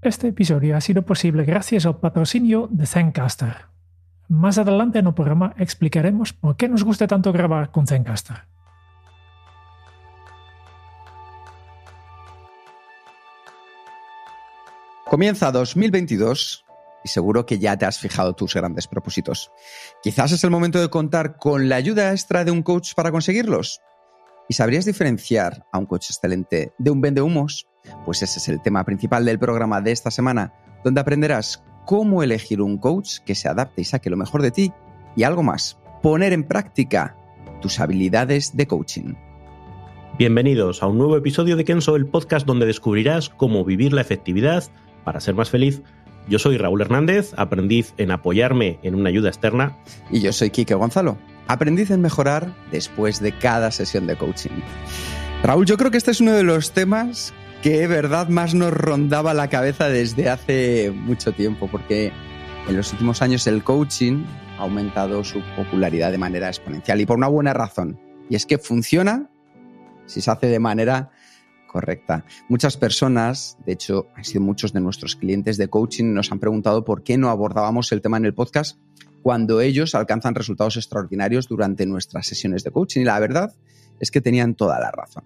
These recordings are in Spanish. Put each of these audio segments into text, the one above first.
Este episodio ha sido posible gracias al patrocinio de Zencaster. Más adelante en el programa explicaremos por qué nos gusta tanto grabar con Zencaster. Comienza 2022 y seguro que ya te has fijado tus grandes propósitos. Quizás es el momento de contar con la ayuda extra de un coach para conseguirlos. ¿Y sabrías diferenciar a un coach excelente de un vende humos? Pues ese es el tema principal del programa de esta semana, donde aprenderás cómo elegir un coach que se adapte y saque lo mejor de ti y algo más, poner en práctica tus habilidades de coaching. Bienvenidos a un nuevo episodio de Kenso, el podcast donde descubrirás cómo vivir la efectividad para ser más feliz. Yo soy Raúl Hernández, aprendiz en apoyarme en una ayuda externa. Y yo soy Quique Gonzalo, aprendiz en mejorar después de cada sesión de coaching. Raúl, yo creo que este es uno de los temas que verdad más nos rondaba la cabeza desde hace mucho tiempo, porque en los últimos años el coaching ha aumentado su popularidad de manera exponencial y por una buena razón. Y es que funciona si se hace de manera correcta. Muchas personas, de hecho, han sido muchos de nuestros clientes de coaching, nos han preguntado por qué no abordábamos el tema en el podcast cuando ellos alcanzan resultados extraordinarios durante nuestras sesiones de coaching. Y la verdad es que tenían toda la razón.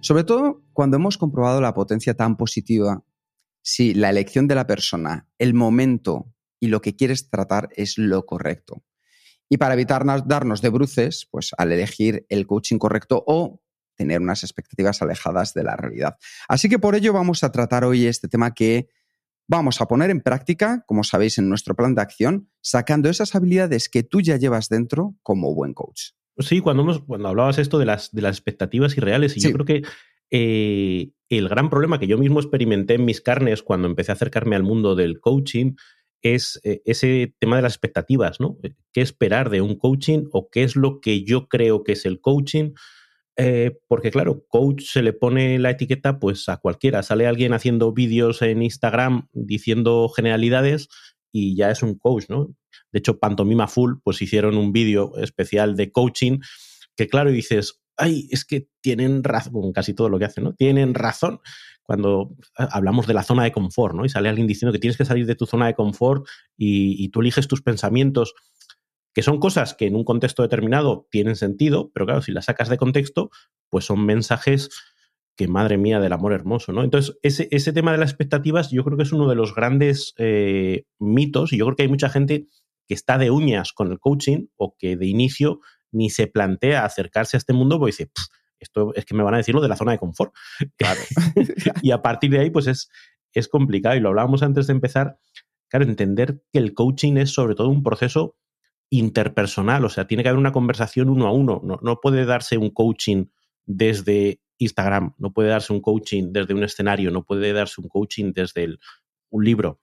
Sobre todo cuando hemos comprobado la potencia tan positiva si la elección de la persona, el momento y lo que quieres tratar es lo correcto. Y para evitar darnos de bruces, pues al elegir el coaching correcto o tener unas expectativas alejadas de la realidad. Así que por ello vamos a tratar hoy este tema que vamos a poner en práctica, como sabéis, en nuestro plan de acción, sacando esas habilidades que tú ya llevas dentro como buen coach. Sí, cuando, cuando hablabas esto de las, de las expectativas irreales, y yo creo que eh, el gran problema que yo mismo experimenté en mis carnes cuando empecé a acercarme al mundo del coaching es eh, ese tema de las expectativas, ¿no? ¿Qué esperar de un coaching o qué es lo que yo creo que es el coaching? Porque claro, coach se le pone la etiqueta pues a cualquiera. Sale alguien haciendo vídeos en Instagram diciendo generalidades y ya es un coach, ¿no? De hecho, Pantomima Full, pues hicieron un vídeo especial de coaching que, claro, dices, ay, es que tienen razón, casi todo lo que hacen, ¿no? Tienen razón cuando hablamos de la zona de confort, ¿no? Y sale alguien diciendo que tienes que salir de tu zona de confort y tú eliges tus pensamientos, que son cosas que en un contexto determinado tienen sentido, pero claro, si las sacas de contexto, pues son mensajes que madre mía del amor hermoso, ¿no? Entonces, ese, ese tema de las expectativas yo creo que es uno de los grandes eh, mitos y yo creo que hay mucha gente que está de uñas con el coaching o que de inicio ni se plantea acercarse a este mundo porque dice, esto es que me van a decir lo de la zona de confort. Claro. y a partir de ahí, pues es, es complicado. Y lo hablábamos antes de empezar. Claro, entender que el coaching es sobre todo un proceso interpersonal, o sea, tiene que haber una conversación uno a uno. No, no puede darse un coaching desde Instagram, no puede darse un coaching desde un escenario, no puede darse un coaching desde un libro.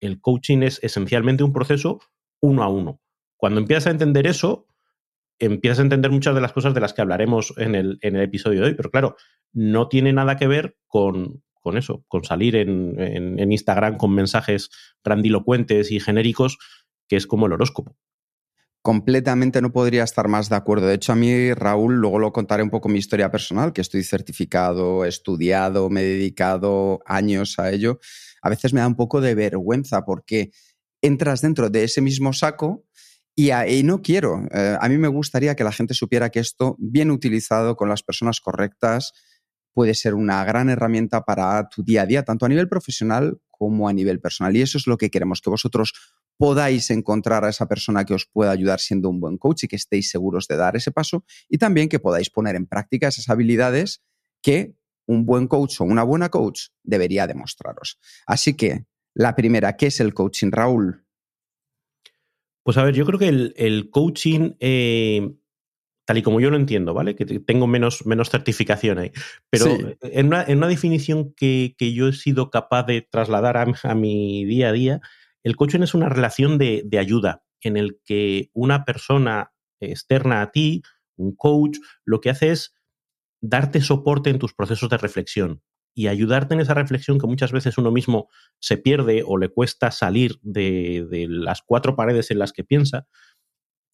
El coaching es esencialmente un proceso uno a uno. Cuando empiezas a entender eso, empiezas a entender muchas de las cosas de las que hablaremos en el, en el episodio de hoy, pero claro, no tiene nada que ver con, con eso, con salir en, en Instagram con mensajes grandilocuentes y genéricos, que es como el horóscopo completamente no podría estar más de acuerdo. De hecho, a mí, Raúl, luego lo contaré un poco mi historia personal, que estoy certificado, estudiado, me he dedicado años a ello. A veces me da un poco de vergüenza porque entras dentro de ese mismo saco y, no quiero. Eh, a mí me gustaría que la gente supiera que esto, bien utilizado con las personas correctas, puede ser una gran herramienta para tu día a día, tanto a nivel profesional como a nivel personal. Y eso es lo que queremos, que vosotros podáis encontrar a esa persona que os pueda ayudar siendo un buen coach y que estéis seguros de dar ese paso y también que podáis poner en práctica esas habilidades que un buen coach o una buena coach debería demostraros. Así que, la primera, ¿qué es el coaching, Raúl? Pues a ver, yo creo que el, coaching, eh, tal y como yo lo entiendo, ¿vale? Que tengo menos, menos certificación ahí, pero en, una, definición que, yo he sido capaz de trasladar a mi día a día, el coaching es una relación de, ayuda en el que una persona externa a ti, un coach, lo que hace es darte soporte en tus procesos de reflexión y ayudarte en esa reflexión que muchas veces uno mismo se pierde o le cuesta salir de, las cuatro paredes en las que piensa.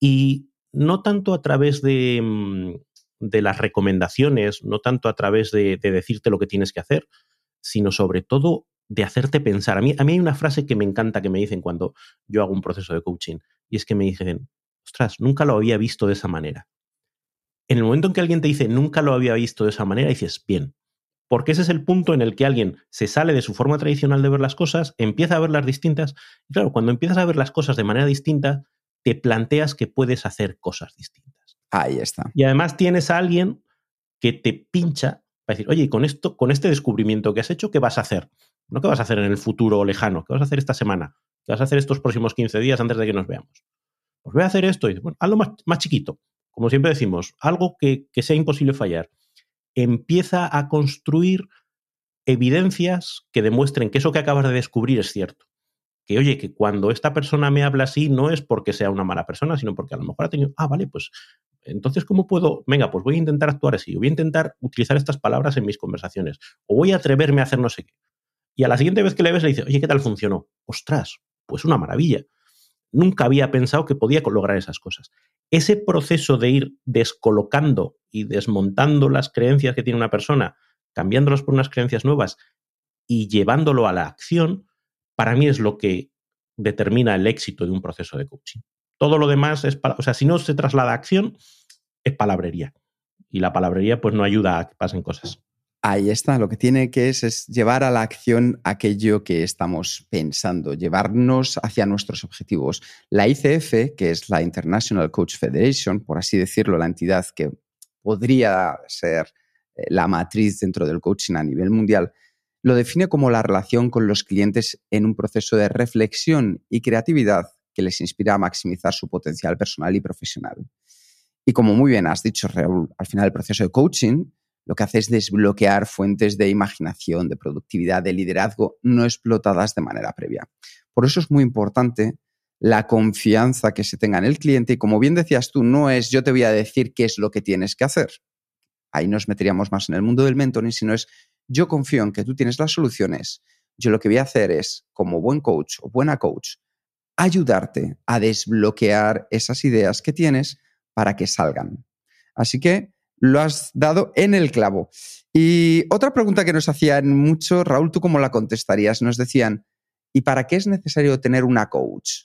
Y no tanto a través de, mm, las recomendaciones, no tanto a través de decirte lo que tienes que hacer, sino sobre todo de hacerte pensar. A mí, a mí hay una frase que me encanta que me dicen cuando yo hago un proceso de coaching y es que me dicen, ostras, nunca lo había visto de esa manera. En el momento en que alguien te dice, nunca lo había visto de esa manera, dices, bien, porque ese es el punto en el que alguien se sale de su forma tradicional de ver las cosas, empieza a verlas distintas, y claro, cuando empiezas a ver las cosas de manera distinta, te planteas que puedes hacer cosas distintas. Ahí está. Y además tienes a alguien que te pincha para decir, oye, con esto, con este descubrimiento que has hecho, ¿qué vas a hacer? No qué vas a hacer en el futuro lejano, ¿qué vas a hacer esta semana? ¿Qué vas a hacer estos próximos 15 días antes de que nos veamos? Pues voy a hacer esto. Y, bueno, algo más, chiquito. Como siempre decimos, algo que, que sea imposible fallar. Empieza a construir evidencias que demuestren que eso que acabas de descubrir es cierto. Que oye, que cuando esta persona me habla así no es porque sea una mala persona, sino porque a lo mejor ha tenido, ah, vale, pues entonces, ¿cómo puedo? Venga, pues voy a intentar actuar así, voy a intentar utilizar estas palabras en mis conversaciones, o voy a atreverme a hacer no sé qué. Y a la siguiente vez que le ves le dice, oye, ¿qué tal funcionó? Ostras, pues una maravilla. Nunca había pensado que podía lograr esas cosas. Ese proceso de ir descolocando y desmontando las creencias que tiene una persona, cambiándolas por unas creencias nuevas y llevándolo a la acción, para mí es lo que determina el éxito de un proceso de coaching. Todo lo demás es, o sea, si no se traslada a acción, es palabrería. Y la palabrería pues no ayuda a que pasen cosas. Ahí está, lo que tiene que es, es llevar a la acción aquello que estamos pensando, llevarnos hacia nuestros objetivos. La ICF, que es la International Coach Federation, por así decirlo, la entidad que podría ser eh, la matriz dentro del coaching a nivel mundial, lo define como la relación con los clientes en un proceso de reflexión y creatividad que les inspira a maximizar su potencial personal y profesional. Y como muy bien has dicho, Raúl, al final el proceso de coaching lo que hace es desbloquear fuentes de imaginación, de productividad, de liderazgo no explotadas de manera previa. Por eso es muy importante la confianza que se tenga en el cliente y como bien decías tú, no es yo te voy a decir qué es lo que tienes que hacer. Ahí nos meteríamos más en el mundo del mentoring, sino es yo confío en que tú tienes las soluciones. Yo lo que voy a hacer es, como buen coach o buena coach, ayudarte a desbloquear esas ideas que tienes para que salgan. Así que lo has dado en el clavo. Y otra pregunta que nos hacían mucho, Raúl, ¿tú cómo la contestarías? Nos decían, ¿y para qué es necesario tener una coach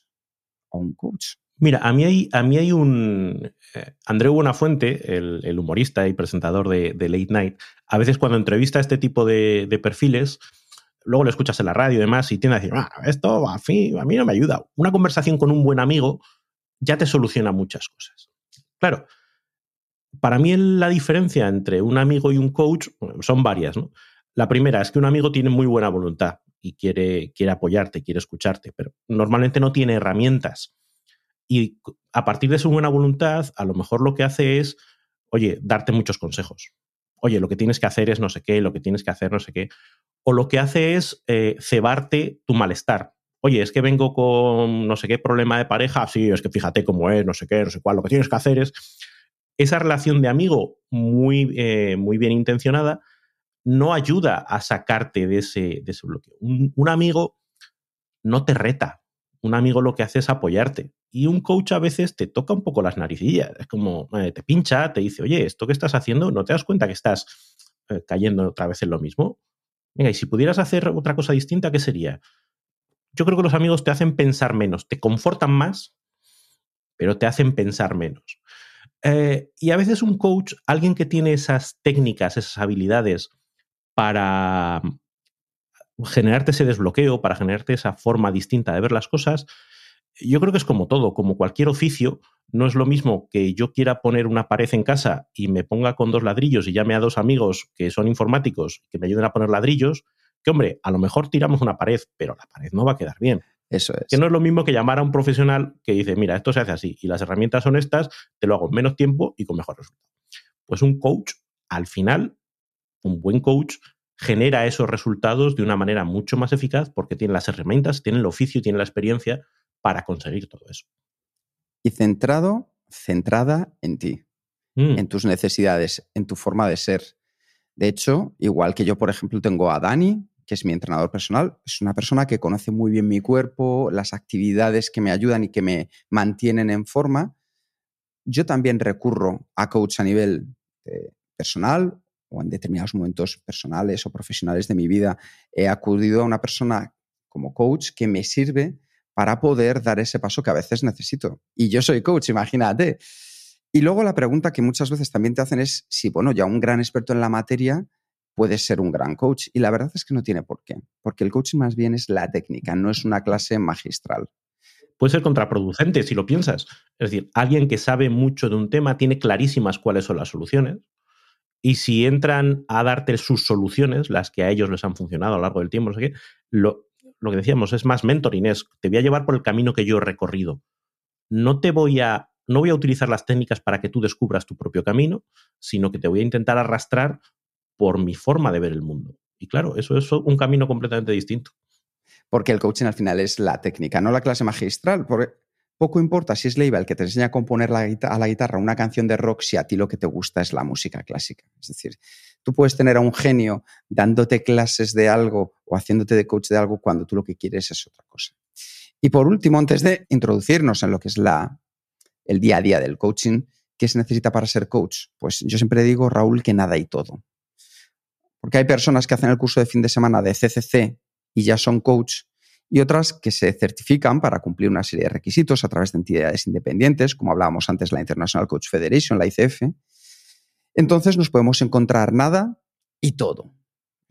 o un coach? Mira, a mí hay, a mí hay un... Eh, Andreu Buenafuente, el, humorista y presentador de, Late Night, a veces cuando entrevista a este tipo de, perfiles, luego lo escuchas en la radio y demás y tiende a decir, ah, esto a, fin, a mí no me ayuda. Una conversación con un buen amigo ya te soluciona muchas cosas. Claro, para mí la diferencia entre un amigo y un coach son varias. La primera es que un amigo tiene muy buena voluntad y quiere, quiere apoyarte, quiere escucharte, pero normalmente no tiene herramientas. Y a partir de su buena voluntad, a lo mejor lo que hace es, oye, darte muchos consejos. Oye, lo que tienes que hacer es no sé qué, lo que tienes que hacer no sé qué. O lo que hace es eh, cebarte tu malestar. Oye, es que vengo con no sé qué problema de pareja. Sí, es que fíjate cómo es, no sé qué, no sé cuál. Lo que tienes que hacer es esa relación de amigo muy, eh, muy bien intencionada no ayuda a sacarte de ese, de ese bloqueo. Un, amigo no te reta. Un amigo lo que hace es apoyarte. Y un coach a veces te toca un poco las naricillas. Es como, eh, te pincha, te dice, oye, esto que estás haciendo, ¿no te das cuenta que estás eh, cayendo otra vez en lo mismo? Venga, y si pudieras hacer otra cosa distinta, ¿qué sería? Yo creo que los amigos te hacen pensar menos, te confortan más, pero te hacen pensar menos. Eh, y a veces un coach, alguien que tiene esas técnicas, esas habilidades para generarte ese desbloqueo, para generarte esa forma distinta de ver las cosas, yo creo que es como todo, como cualquier oficio, no es lo mismo que yo quiera poner una pared en casa y me ponga con dos ladrillos y llame a dos amigos que son informáticos que me ayuden a poner ladrillos, que hombre, a lo mejor tiramos una pared, pero la pared no va a quedar bien. Eso es. Que no es lo mismo que llamar a un profesional que dice, mira, esto se hace así y las herramientas son estas, te lo hago en menos tiempo y con mejor resultado. Pues un coach, al final, un buen coach genera esos resultados de una manera mucho más eficaz porque tiene las herramientas, tiene el oficio, tiene la experiencia para conseguir todo eso. Y centrado, centrada en ti, mm. en tus necesidades, en tu forma de ser. De hecho, igual que yo, por ejemplo, tengo a Dani, que es mi entrenador personal, es una persona que conoce muy bien mi cuerpo, las actividades que me ayudan y que me mantienen en forma. Yo también recurro a coach a nivel eh, personal o en determinados momentos personales o profesionales de mi vida, he acudido a una persona como coach que me sirve para poder dar ese paso que a veces necesito. Y yo soy coach, imagínate. Y luego la pregunta que muchas veces también te hacen es si, bueno, ya un gran experto en la materia puede ser un gran coach. Y la verdad es que no tiene por qué, porque el coaching más bien es la técnica, no es una clase magistral. Puede ser contraproducente si lo piensas. Es decir, alguien que sabe mucho de un tema tiene clarísimas cuáles son las soluciones. Y si entran a darte sus soluciones, las que a ellos les han funcionado a lo largo del tiempo, no sé qué, lo, lo que decíamos es más mentoring, es te voy a llevar por el camino que yo he recorrido. No te voy a, no voy a utilizar las técnicas para que tú descubras tu propio camino, sino que te voy a intentar arrastrar por mi forma de ver el mundo. Y claro, eso es un camino completamente distinto. Porque el coaching al final es la técnica, no la clase magistral. Porque poco importa si es Leiva el que te enseña a componer a la guitarra una canción de rock si a ti lo que te gusta es la música clásica. Es decir, tú puedes tener a un genio dándote clases de algo o haciéndote de coach de algo cuando tú lo que quieres es otra cosa. Y por último, antes de introducirnos en lo que es la, el día a día del coaching, ¿qué se necesita para ser coach? Pues yo siempre digo, Raúl, que nada y todo. Porque hay personas que hacen el curso de fin de semana de CCC y ya son coach y otras que se certifican para cumplir una serie de requisitos a través de entidades independientes, como hablábamos antes, la International Coach Federation, la ICF. Entonces nos podemos encontrar nada y todo.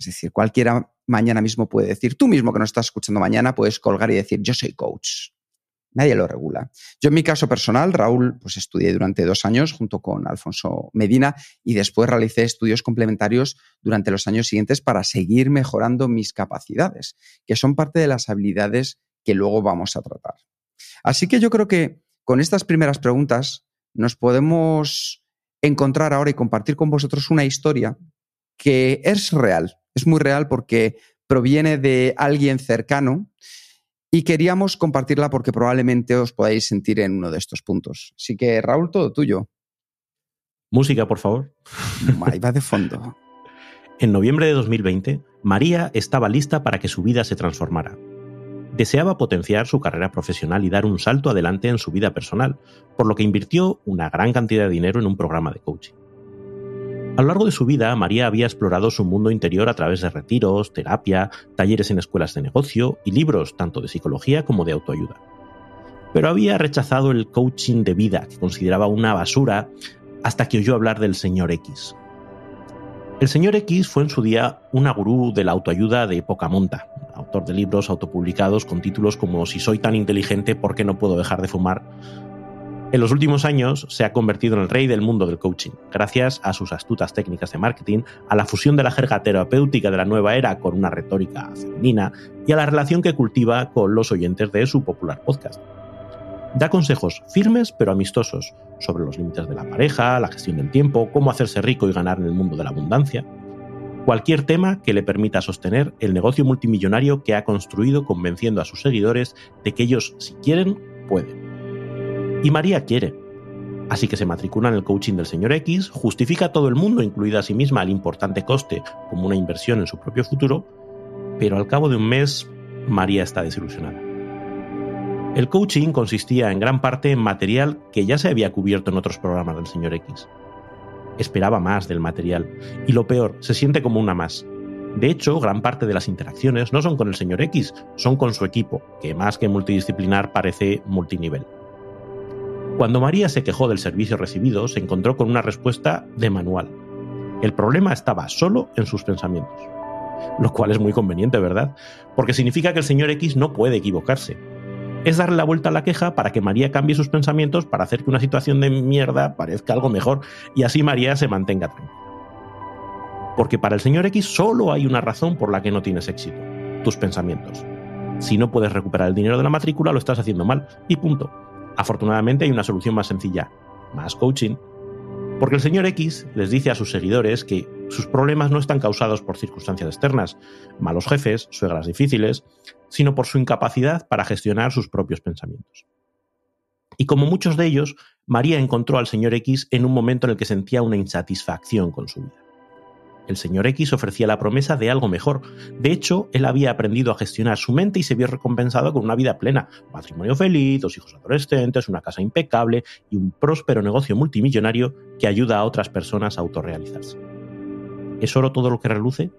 Es decir, cualquiera mañana mismo puede decir, tú mismo que nos estás escuchando mañana, puedes colgar y decir, yo soy coach. Nadie lo regula. Yo en mi caso personal, Raúl, pues estudié durante dos años junto con Alfonso Medina y después realicé estudios complementarios durante los años siguientes para seguir mejorando mis capacidades, que son parte de las habilidades que luego vamos a tratar. Así que yo creo que con estas primeras preguntas nos podemos encontrar ahora y compartir con vosotros una historia que es real, es muy real porque proviene de alguien cercano y queríamos compartirla porque probablemente os podáis sentir en uno de estos puntos. Así que, Raúl, todo tuyo. Música, por favor. Ahí va de fondo. En noviembre de 2020, María estaba lista para que su vida se transformara. Deseaba potenciar su carrera profesional y dar un salto adelante en su vida personal, por lo que invirtió una gran cantidad de dinero en un programa de coaching. A lo largo de su vida, María había explorado su mundo interior a través de retiros, terapia, talleres en escuelas de negocio y libros tanto de psicología como de autoayuda. Pero había rechazado el coaching de vida, que consideraba una basura, hasta que oyó hablar del señor X. El señor X fue en su día una gurú de la autoayuda de poca monta, autor de libros autopublicados con títulos como Si soy tan inteligente, ¿por qué no puedo dejar de fumar? En los últimos años se ha convertido en el rey del mundo del coaching, gracias a sus astutas técnicas de marketing, a la fusión de la jerga terapéutica de la nueva era con una retórica femenina y a la relación que cultiva con los oyentes de su popular podcast. Da consejos firmes pero amistosos sobre los límites de la pareja, la gestión del tiempo, cómo hacerse rico y ganar en el mundo de la abundancia. Cualquier tema que le permita sostener el negocio multimillonario que ha construido convenciendo a sus seguidores de que ellos, si quieren, pueden. Y María quiere. Así que se matricula en el coaching del señor X, justifica a todo el mundo, incluida a sí misma, el importante coste como una inversión en su propio futuro, pero al cabo de un mes, María está desilusionada. El coaching consistía en gran parte en material que ya se había cubierto en otros programas del señor X. Esperaba más del material, y lo peor, se siente como una más. De hecho, gran parte de las interacciones no son con el señor X, son con su equipo, que más que multidisciplinar parece multinivel. Cuando María se quejó del servicio recibido, se encontró con una respuesta de manual. El problema estaba solo en sus pensamientos. Lo cual es muy conveniente, ¿verdad? Porque significa que el señor X no puede equivocarse. Es darle la vuelta a la queja para que María cambie sus pensamientos para hacer que una situación de mierda parezca algo mejor y así María se mantenga tranquila. Porque para el señor X solo hay una razón por la que no tienes éxito, tus pensamientos. Si no puedes recuperar el dinero de la matrícula, lo estás haciendo mal y punto. Afortunadamente hay una solución más sencilla, más coaching, porque el señor X les dice a sus seguidores que sus problemas no están causados por circunstancias externas, malos jefes, suegras difíciles, sino por su incapacidad para gestionar sus propios pensamientos. Y como muchos de ellos, María encontró al señor X en un momento en el que sentía una insatisfacción con su vida. El señor X ofrecía la promesa de algo mejor. De hecho, él había aprendido a gestionar su mente y se vio recompensado con una vida plena, matrimonio feliz, dos hijos adolescentes, una casa impecable y un próspero negocio multimillonario que ayuda a otras personas a autorrealizarse. ¿Es oro todo lo que reluce?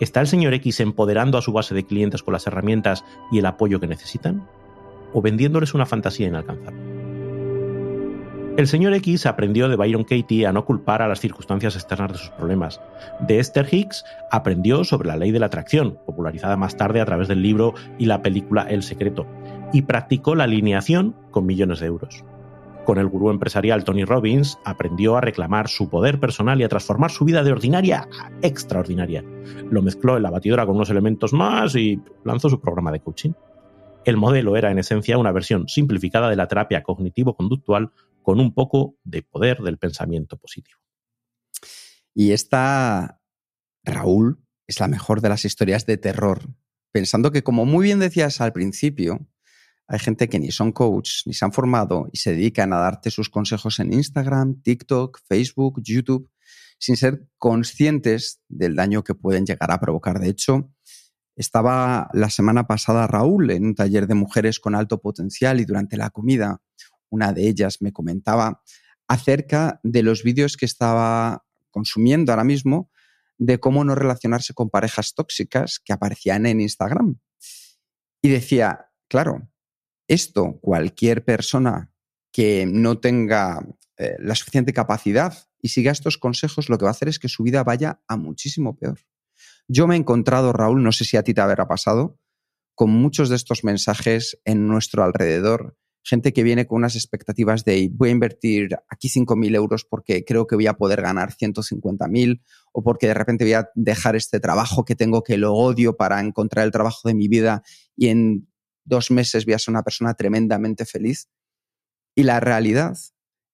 ¿Está el señor X empoderando a su base de clientes con las herramientas y el apoyo que necesitan? ¿O vendiéndoles una fantasía inalcanzable? El señor X aprendió de Byron Katie a no culpar a las circunstancias externas de sus problemas. De Esther Hicks aprendió sobre la ley de la atracción, popularizada más tarde a través del libro y la película El secreto, y practicó la alineación con millones de euros. Con el gurú empresarial Tony Robbins aprendió a reclamar su poder personal y a transformar su vida de ordinaria a extraordinaria. Lo mezcló en la batidora con unos elementos más y lanzó su programa de coaching. El modelo era en esencia una versión simplificada de la terapia cognitivo-conductual con un poco de poder del pensamiento positivo. Y esta, Raúl, es la mejor de las historias de terror, pensando que, como muy bien decías al principio, hay gente que ni son coach, ni se han formado y se dedican a darte sus consejos en Instagram, TikTok, Facebook, YouTube, sin ser conscientes del daño que pueden llegar a provocar. De hecho, estaba la semana pasada Raúl en un taller de mujeres con alto potencial y durante la comida una de ellas me comentaba acerca de los vídeos que estaba consumiendo ahora mismo de cómo no relacionarse con parejas tóxicas que aparecían en Instagram. Y decía, claro, esto cualquier persona que no tenga eh, la suficiente capacidad y siga estos consejos, lo que va a hacer es que su vida vaya a muchísimo peor. Yo me he encontrado, Raúl, no sé si a ti te habrá pasado, con muchos de estos mensajes en nuestro alrededor gente que viene con unas expectativas de voy a invertir aquí 5.000 euros porque creo que voy a poder ganar 150.000 o porque de repente voy a dejar este trabajo que tengo que lo odio para encontrar el trabajo de mi vida y en dos meses voy a ser una persona tremendamente feliz. Y la realidad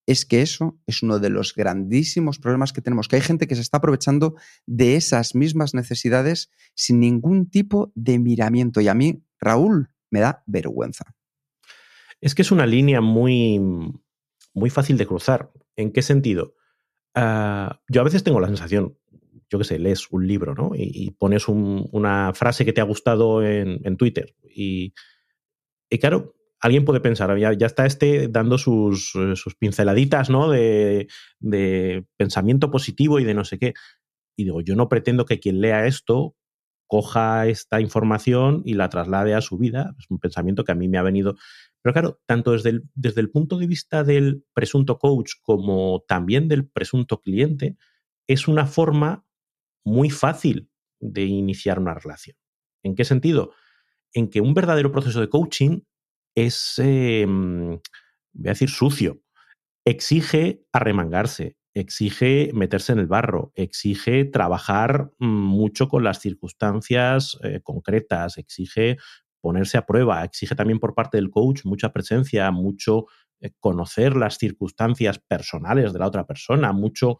es que eso es uno de los grandísimos problemas que tenemos, que hay gente que se está aprovechando de esas mismas necesidades sin ningún tipo de miramiento. Y a mí, Raúl, me da vergüenza. Es que es una línea muy, muy fácil de cruzar. ¿En qué sentido? Ah, yo a veces tengo la sensación, yo qué sé, lees un libro, ¿no? Y, pones una frase que te ha gustado en, Twitter. Y, claro, alguien puede pensar, ya, ya está este dando sus, sus pinceladitas, ¿no? De, de, pensamiento positivo y de no sé qué. Y digo, yo no pretendo que quien lea esto coja esta información y la traslade a su vida. Es un pensamiento que a mí me ha venido pero claro, tanto desde el, desde el punto de vista del presunto coach como también del presunto cliente, es una forma muy fácil de iniciar una relación. ¿En qué sentido? En que un verdadero proceso de coaching es, em, voy a decir, sucio. Exige arremangarse, exige meterse en el barro, exige trabajar mm, mucho con las circunstancias eh, concretas, exige ponerse a prueba, exige también por parte del coach mucha presencia, mucho eh, conocer las circunstancias personales de la otra persona, mucho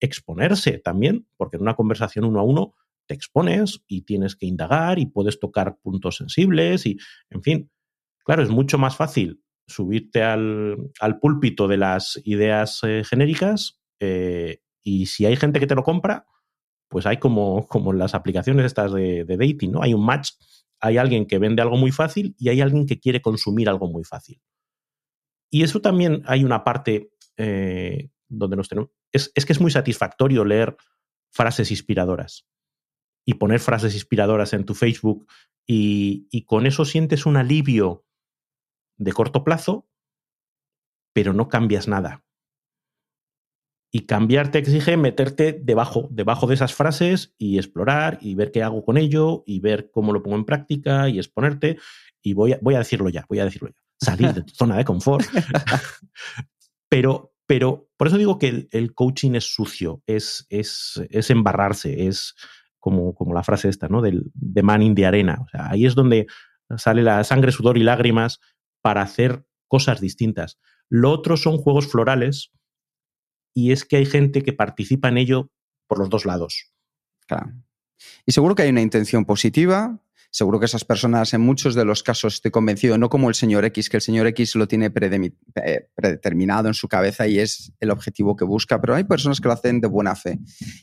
exponerse también, porque en una conversación uno a uno te expones y tienes que indagar y puedes tocar puntos sensibles y, en fin, claro, es mucho más fácil subirte al, púlpito de las ideas eh, genéricas eh, y si hay gente que te lo compra, pues hay como, como en las aplicaciones estas de, de dating, ¿no? Hay un match hay alguien que vende algo muy fácil y hay alguien que quiere consumir algo muy fácil. Y eso también hay una parte eh, donde nos tenemos... Es, que es muy satisfactorio leer frases inspiradoras y poner frases inspiradoras en tu Facebook y, y con eso sientes un alivio de corto plazo, pero no cambias nada. Y cambiar te exige meterte debajo, debajo de esas frases y explorar y ver qué hago con ello y ver cómo lo pongo en práctica y exponerte. Y voy a, voy a decirlo ya, voy a decirlo ya. Salir de tu zona de confort. pero, pero por eso digo que el, coaching es sucio, es, es, es embarrarse, es como, como, la frase esta, ¿no? Del, de man in de arena. O sea, ahí es donde sale la sangre, sudor y lágrimas para hacer cosas distintas. Lo otro son juegos florales y es que hay gente que participa en ello por los dos lados. Claro. Y seguro que hay una intención positiva, Seguro que esas personas, en muchos de los casos, estoy convencido, no como el señor X, que el señor X lo tiene eh, predeterminado en su cabeza y es el objetivo que busca, pero hay personas que lo hacen de buena fe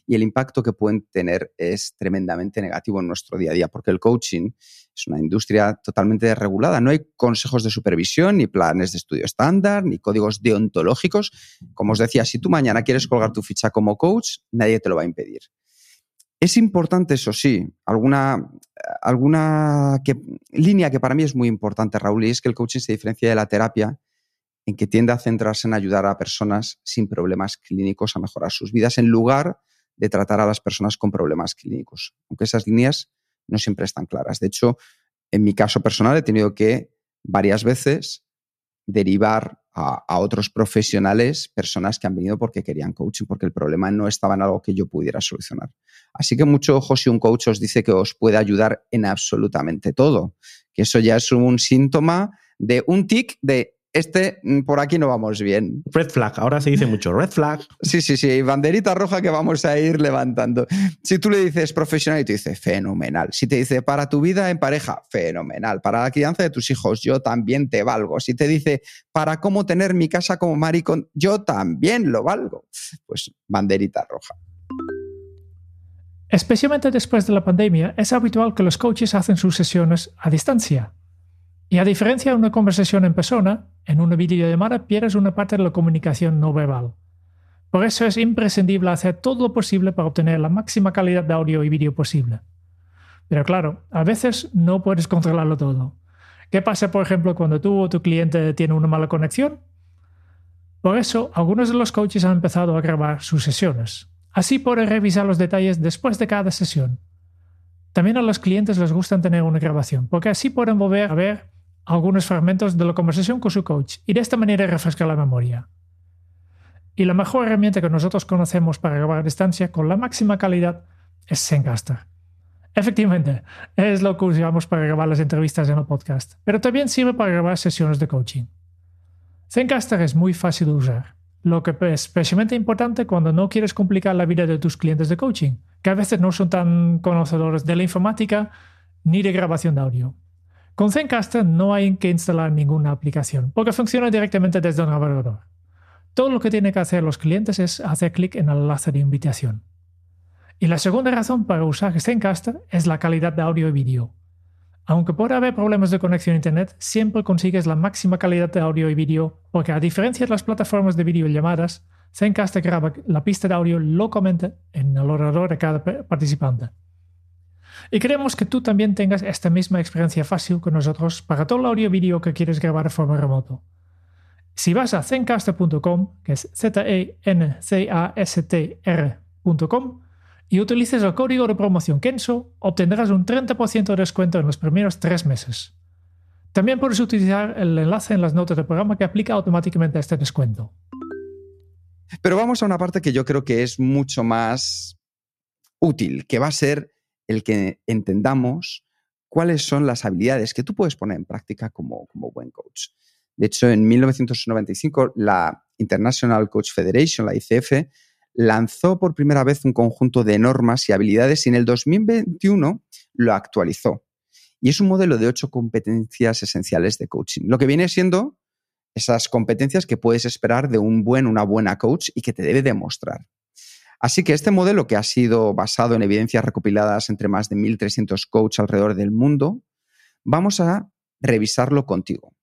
y el impacto que pueden tener es tremendamente negativo en nuestro día a día, porque el coaching es una industria totalmente desregulada. No hay consejos de supervisión, ni planes de estudio estándar, ni códigos deontológicos. Como os decía, si tú mañana quieres colgar tu ficha como coach, nadie te lo va a impedir. Es importante, eso sí, alguna, alguna línea que para mí es muy importante, Raúl, y es que el coaching se diferencia de la terapia en que tiende a centrarse en ayudar a personas sin problemas clínicos a mejorar sus vidas en lugar de tratar a las personas con problemas clínicos. Aunque esas líneas no siempre están claras. De hecho, en mi caso personal he tenido que varias veces derivar a, otros profesionales, personas que han venido porque querían coaching, porque el problema no estaba en algo que yo pudiera solucionar. Así que mucho ojo si un coach os dice que os puede ayudar en absolutamente todo, que eso ya es un síntoma de un tic de este mm, por aquí no vamos bien. Red flag, ahora se dice mucho red flag. Sí, sí, sí, banderita roja que vamos a ir levantando. Si tú le dices profesional y te dice fenomenal. Si te dice para tu vida en pareja, fenomenal. Para la crianza de tus hijos, yo también te valgo. Si te dice para cómo tener mi casa como maricón, yo también lo valgo. Pues banderita roja. Especialmente después de la pandemia, es habitual que los coaches hacen sus sesiones a distancia. Y a diferencia de una conversación en persona, en una videollamada pierdes una parte de la comunicación no verbal. Por eso es imprescindible hacer todo lo posible para obtener la máxima calidad de audio y vídeo posible. Pero claro, a veces no puedes controlarlo todo. ¿Qué pasa, por ejemplo, cuando tú o tu cliente tiene una mala conexión? Por eso, algunos de los coaches han empezado a grabar sus sesiones. Así pueden revisar los detalles después de cada sesión. También a los clientes les gusta tener una grabación, porque así pueden volver a ver algunos fragmentos de la conversación con su coach y de esta manera refrescar la memoria. Y la mejor herramienta que nosotros conocemos para grabar a distancia con la máxima calidad es Zencaster. Efectivamente, es lo que usamos para grabar las entrevistas en el podcast, pero también sirve para grabar sesiones de coaching. Zencaster es muy fácil de usar, lo que es especialmente importante cuando no quieres complicar la vida de tus clientes de coaching, que a veces no son tan conocedores de la informática ni de grabación de audio. Con Zencaster no hay que instalar ninguna aplicación, porque funciona directamente desde el navegador. Todo lo que tienen que hacer los clientes es hacer clic en el enlace de invitación. Y la segunda razón para usar Zencaster es la calidad de audio y vídeo. Aunque pueda haber problemas de conexión a Internet, siempre consigues la máxima calidad de audio y vídeo porque a diferencia de las plataformas de videollamadas, Zencaster graba la pista de audio localmente en el ordenador de cada participante. Y queremos que tú también tengas esta misma experiencia fácil con nosotros para todo el audio vídeo que quieres grabar de forma remoto. Si vas a zencaster.com, que es Z-E-N-C-A-S-T-R.com, y utilices el código de promoción Kenso, obtendrás un 30% de descuento en los primeros tres meses. También puedes utilizar el enlace en las notas del programa que aplica automáticamente este descuento. Pero vamos a una parte que yo creo que es mucho más útil, que va a ser el que entendamos cuáles son las habilidades que tú puedes poner en práctica como, como buen coach. De hecho, en 1995, la International Coach Federation, la ICF, lanzó por primera vez un conjunto de normas y habilidades y en el 2021 lo actualizó. Y es un modelo de ocho competencias esenciales de coaching. Lo que viene siendo esas competencias que puedes esperar de un buen, una buena coach y que te debe demostrar. Así que este modelo, que ha sido basado en evidencias recopiladas entre más de 1.300 coaches alrededor del mundo, vamos a revisarlo contigo.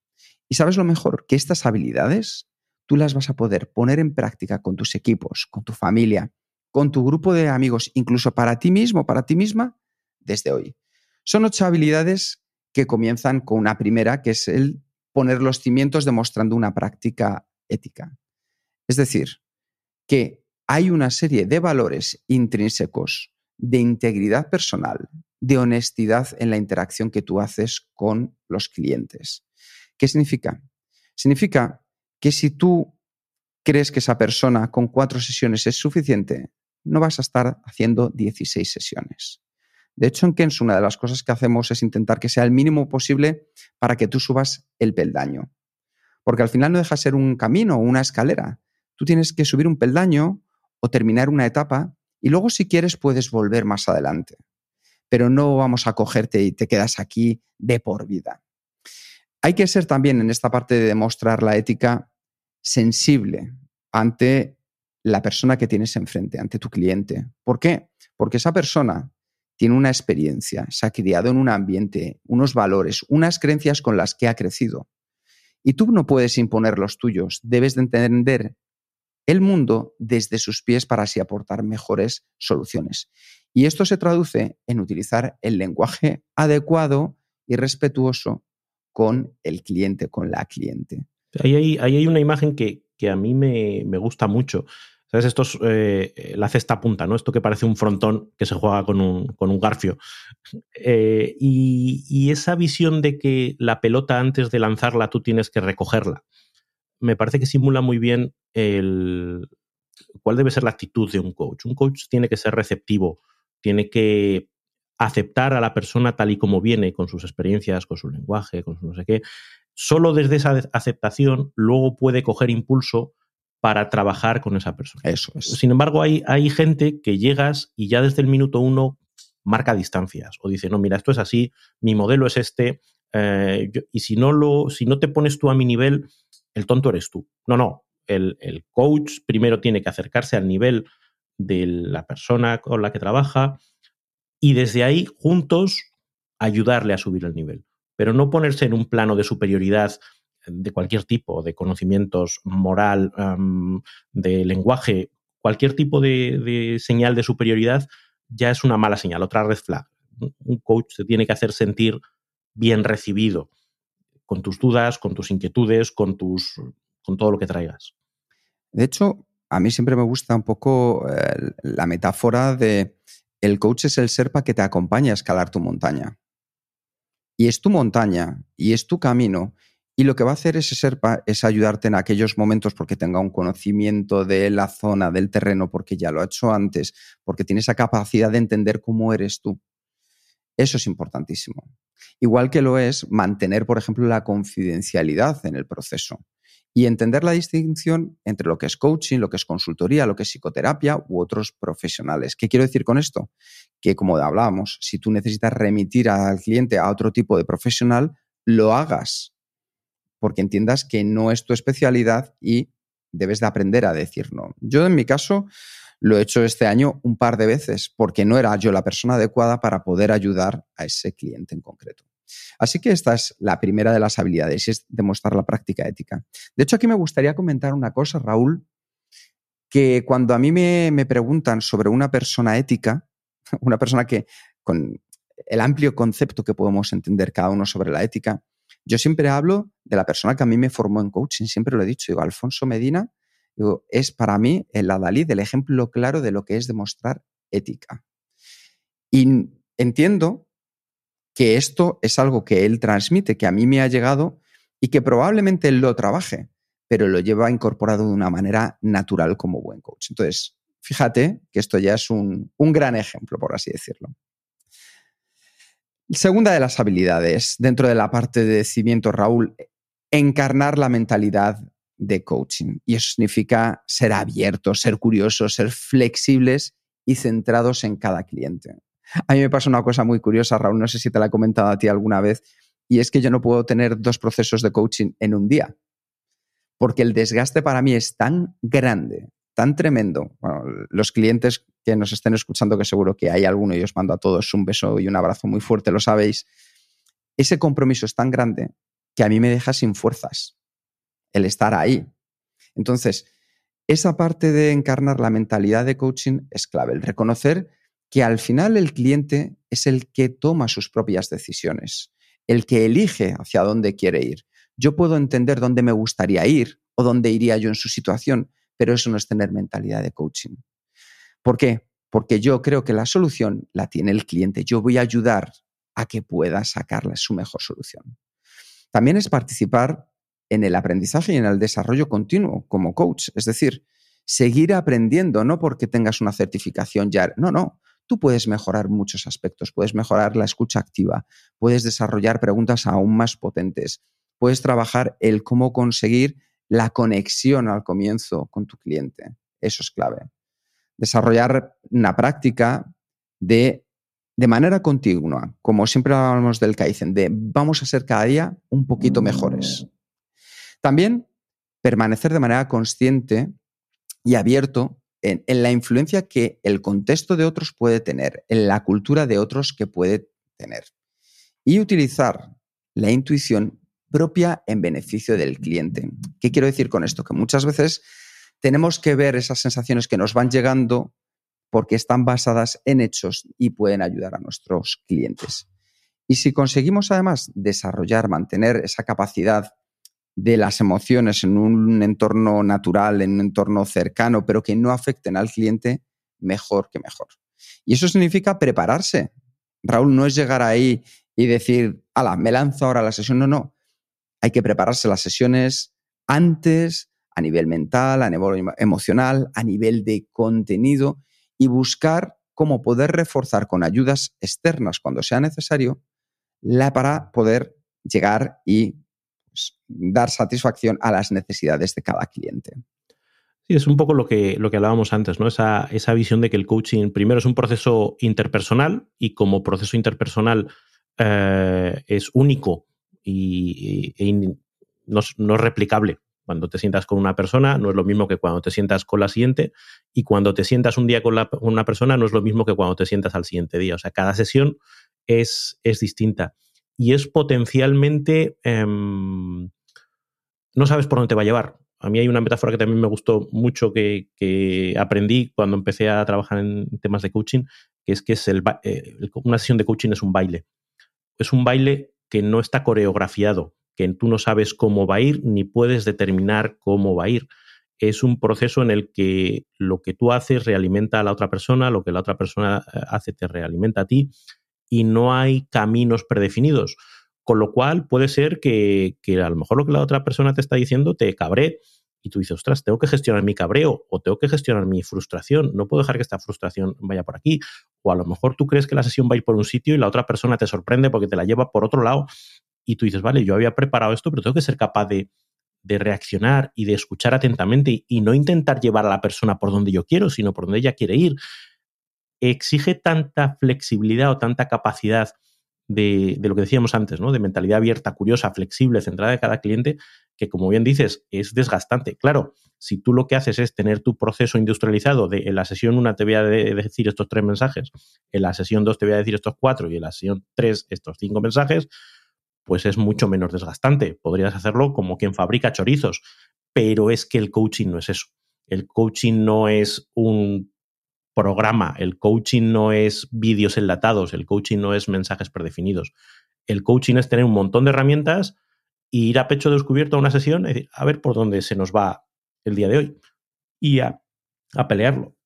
Y sabes lo mejor, que estas habilidades tú las vas a poder poner en práctica con tus equipos, con tu familia, con tu grupo de amigos, incluso para ti mismo, para ti misma, desde hoy. Son ocho habilidades que comienzan con una primera, que es el poner los cimientos demostrando una práctica ética. Es decir, que hay una serie de valores intrínsecos de integridad personal, de honestidad en la interacción que tú haces con los clientes. ¿Qué significa? Significa que si tú crees que esa persona con cuatro sesiones es suficiente, no vas a estar haciendo 16 sesiones. De hecho, en Kens una de las cosas que hacemos es intentar que sea el mínimo posible para que tú subas el peldaño. Porque al final no deja de ser un camino o una escalera. Tú tienes que subir un peldaño o terminar una etapa y luego si quieres puedes volver más adelante. Pero no vamos a cogerte y te quedas aquí de por vida. Hay que ser también en esta parte de demostrar la ética sensible ante la persona que tienes enfrente, ante tu cliente. ¿Por qué? Porque esa persona tiene una experiencia, se ha criado en un ambiente, unos valores, unas creencias con las que ha crecido. Y tú no puedes imponer los tuyos, debes de entender el mundo desde sus pies para así aportar mejores soluciones. Y esto se traduce en utilizar el lenguaje adecuado y respetuoso con el cliente, con la cliente. Ahí hay, hay una imagen que, a mí me, gusta mucho. ¿Sabes? Esto es eh, la cesta punta, ¿no? Esto que parece un frontón que se juega con un, garfio. Eh, y, esa visión de que la pelota antes de lanzarla tú tienes que recogerla, me parece que simula muy bien el, cuál debe ser la actitud de un coach. Un coach tiene que ser receptivo, tiene que aceptar a la persona tal y como viene, con sus experiencias, con su lenguaje, con su no sé qué. Solo desde esa aceptación luego puede coger impulso para trabajar con esa persona. Eso es. Sin embargo, hay, hay gente que llegas y ya desde el minuto uno marca distancias o dice, no, mira, esto es así, mi modelo es este, eh, y si no, lo, si no te pones tú a mi nivel, el tonto eres tú. No, no, el, coach primero tiene que acercarse al nivel de la persona con la que trabaja y desde ahí juntos ayudarle a subir el nivel. Pero no ponerse en un plano de superioridad de cualquier tipo, de conocimientos, moral, de lenguaje, cualquier tipo de, señal de superioridad, ya es una mala señal, otra red flag. Un coach se tiene que hacer sentir bien recibido con tus dudas, con tus inquietudes, con, tus, con todo lo que traigas. De hecho, a mí siempre me gusta un poco eh, la metáfora de el coach es el serpa que te acompaña a escalar tu montaña. Y es tu montaña y es tu camino. Y lo que va a hacer ese serpa es ayudarte en aquellos momentos porque tenga un conocimiento de la zona, del terreno, porque ya lo ha hecho antes, porque tiene esa capacidad de entender cómo eres tú. Eso es importantísimo. Igual que lo es mantener, por ejemplo, la confidencialidad en el proceso y entender la distinción entre lo que es coaching, lo que es consultoría, lo que es psicoterapia u otros profesionales. ¿Qué quiero decir con esto? Que como hablábamos, si tú necesitas remitir al cliente a otro tipo de profesional, lo hagas, porque entiendas que no es tu especialidad y debes de aprender a decir no. Yo en mi caso lo he hecho este año un par de veces porque no era yo la persona adecuada para poder ayudar a ese cliente en concreto. Así que esta es la primera de las habilidades, es demostrar la práctica ética. De hecho, aquí me gustaría comentar una cosa, Raúl, que cuando a mí me, me preguntan sobre una persona ética, una persona que con el amplio concepto que podemos entender cada uno sobre la ética, yo siempre hablo de la persona que a mí me formó en coaching, siempre lo he dicho, digo, Alfonso Medina es para mí el adalid, el ejemplo claro de lo que es demostrar ética. Y entiendo que esto es algo que él transmite, que a mí me ha llegado y que probablemente él lo trabaje, pero lo lleva incorporado de una manera natural como buen coach. Entonces, fíjate que esto ya es un, gran ejemplo, por así decirlo. Segunda de las habilidades, dentro de la parte de cimiento, Raúl, encarnar la mentalidad de coaching. Y eso significa ser abiertos, ser curiosos, ser flexibles y centrados en cada cliente. A mí me pasa una cosa muy curiosa, Raúl, no sé si te la he comentado a ti alguna vez, y es que yo no puedo tener dos procesos de coaching en un día, porque el desgaste para mí es tan grande, tan tremendo. los clientes que nos estén escuchando, que seguro que hay alguno y os mando a todos un beso y un abrazo muy fuerte, lo sabéis, ese compromiso es tan grande que a mí me deja sin fuerzas el estar ahí. Entonces, esa parte de encarnar la mentalidad de coaching es clave, el reconocer que al final el cliente es el que toma sus propias decisiones, el que elige hacia dónde quiere ir. Yo puedo entender dónde me gustaría ir o dónde iría yo en su situación, pero eso no es tener mentalidad de coaching. ¿Por qué? Porque yo creo que la solución la tiene el cliente. Yo voy a ayudar a que pueda sacarle su mejor solución. También es participar en el aprendizaje y en el desarrollo continuo como coach. Es decir, seguir aprendiendo, no porque tengas una certificación ya. No, no tú puedes mejorar muchos aspectos. Puedes mejorar la escucha activa, puedes desarrollar preguntas aún más potentes, puedes trabajar el cómo conseguir la conexión al comienzo con tu cliente. Eso es clave. Desarrollar una práctica de, de manera continua, como siempre hablamos del Kaizen, de vamos a ser cada día un poquito mejores. También permanecer de manera consciente y abierto en, la influencia que el contexto de otros puede tener, en la cultura de otros que puede tener. Y utilizar la intuición propia en beneficio del cliente. ¿Qué quiero decir con esto? Que muchas veces tenemos que ver esas sensaciones que nos van llegando porque están basadas en hechos y pueden ayudar a nuestros clientes. Y si conseguimos además desarrollar, mantener esa capacidad de las emociones en un entorno natural, en un entorno cercano, pero que no afecten al cliente, mejor que mejor. Y eso significa prepararse. Raúl, no es llegar ahí y decir, ala, me lanzo ahora la sesión. No, no. Hay que prepararse las sesiones antes, a nivel mental, a nivel emocional, a nivel de contenido y buscar cómo poder reforzar con ayudas externas cuando sea necesario la para poder llegar y pues, dar satisfacción a las necesidades de cada cliente. Sí, es un poco lo que, lo que hablábamos antes, ¿no? Esa, esa visión de que el coaching primero es un proceso interpersonal y como proceso interpersonal eh, es único y, no, no, es replicable. Cuando te sientas con una persona no es lo mismo que cuando te sientas con la siguiente y cuando te sientas un día con, una persona no es lo mismo que cuando te sientas al siguiente día. O sea, cada sesión es, es distinta y es potencialmente... Em, no sabes por dónde te va a llevar. A mí hay una metáfora que también me gustó mucho que, aprendí cuando empecé a trabajar en temas de coaching, que es que es el, eh, una sesión de coaching es un baile. Es un baile que no está coreografiado, que tú no sabes cómo va a ir ni puedes determinar cómo va a ir. Es un proceso en el que lo que tú haces realimenta a la otra persona, lo que la otra persona eh, hace te realimenta a ti y no hay caminos predefinidos. Con lo cual puede ser que, a lo mejor lo que la otra persona te está diciendo te cabre y tú dices, ostras, tengo que gestionar mi cabreo o tengo que gestionar mi frustración, no puedo dejar que esta frustración vaya por aquí. O a lo mejor tú crees que la sesión va a ir por un sitio y la otra persona te sorprende porque te la lleva por otro lado y tú dices, vale, yo había preparado esto, pero tengo que ser capaz de, reaccionar y de escuchar atentamente y, no intentar llevar a la persona por donde yo quiero, sino por donde ella quiere ir. Exige tanta flexibilidad o tanta capacidad de, lo que decíamos antes, ¿no? De mentalidad abierta, curiosa, flexible, centrada en cada cliente, que como bien dices, es desgastante. Claro, si tú lo que haces es tener tu proceso industrializado de en la sesión 1 te voy a decir estos tres mensajes, en la sesión 2 te voy a decir estos cuatro y en la sesión 3 estos cinco mensajes, pues es mucho menos desgastante. Podrías hacerlo como quien fabrica chorizos, pero es que el coaching no es eso. El coaching no es un programa, el coaching no es vídeos enlatados, el coaching no es mensajes predefinidos. El coaching es tener un montón de herramientas e ir a pecho descubierto a una sesión y decir, a ver por dónde se nos va el día de hoy y a, a pelearlo.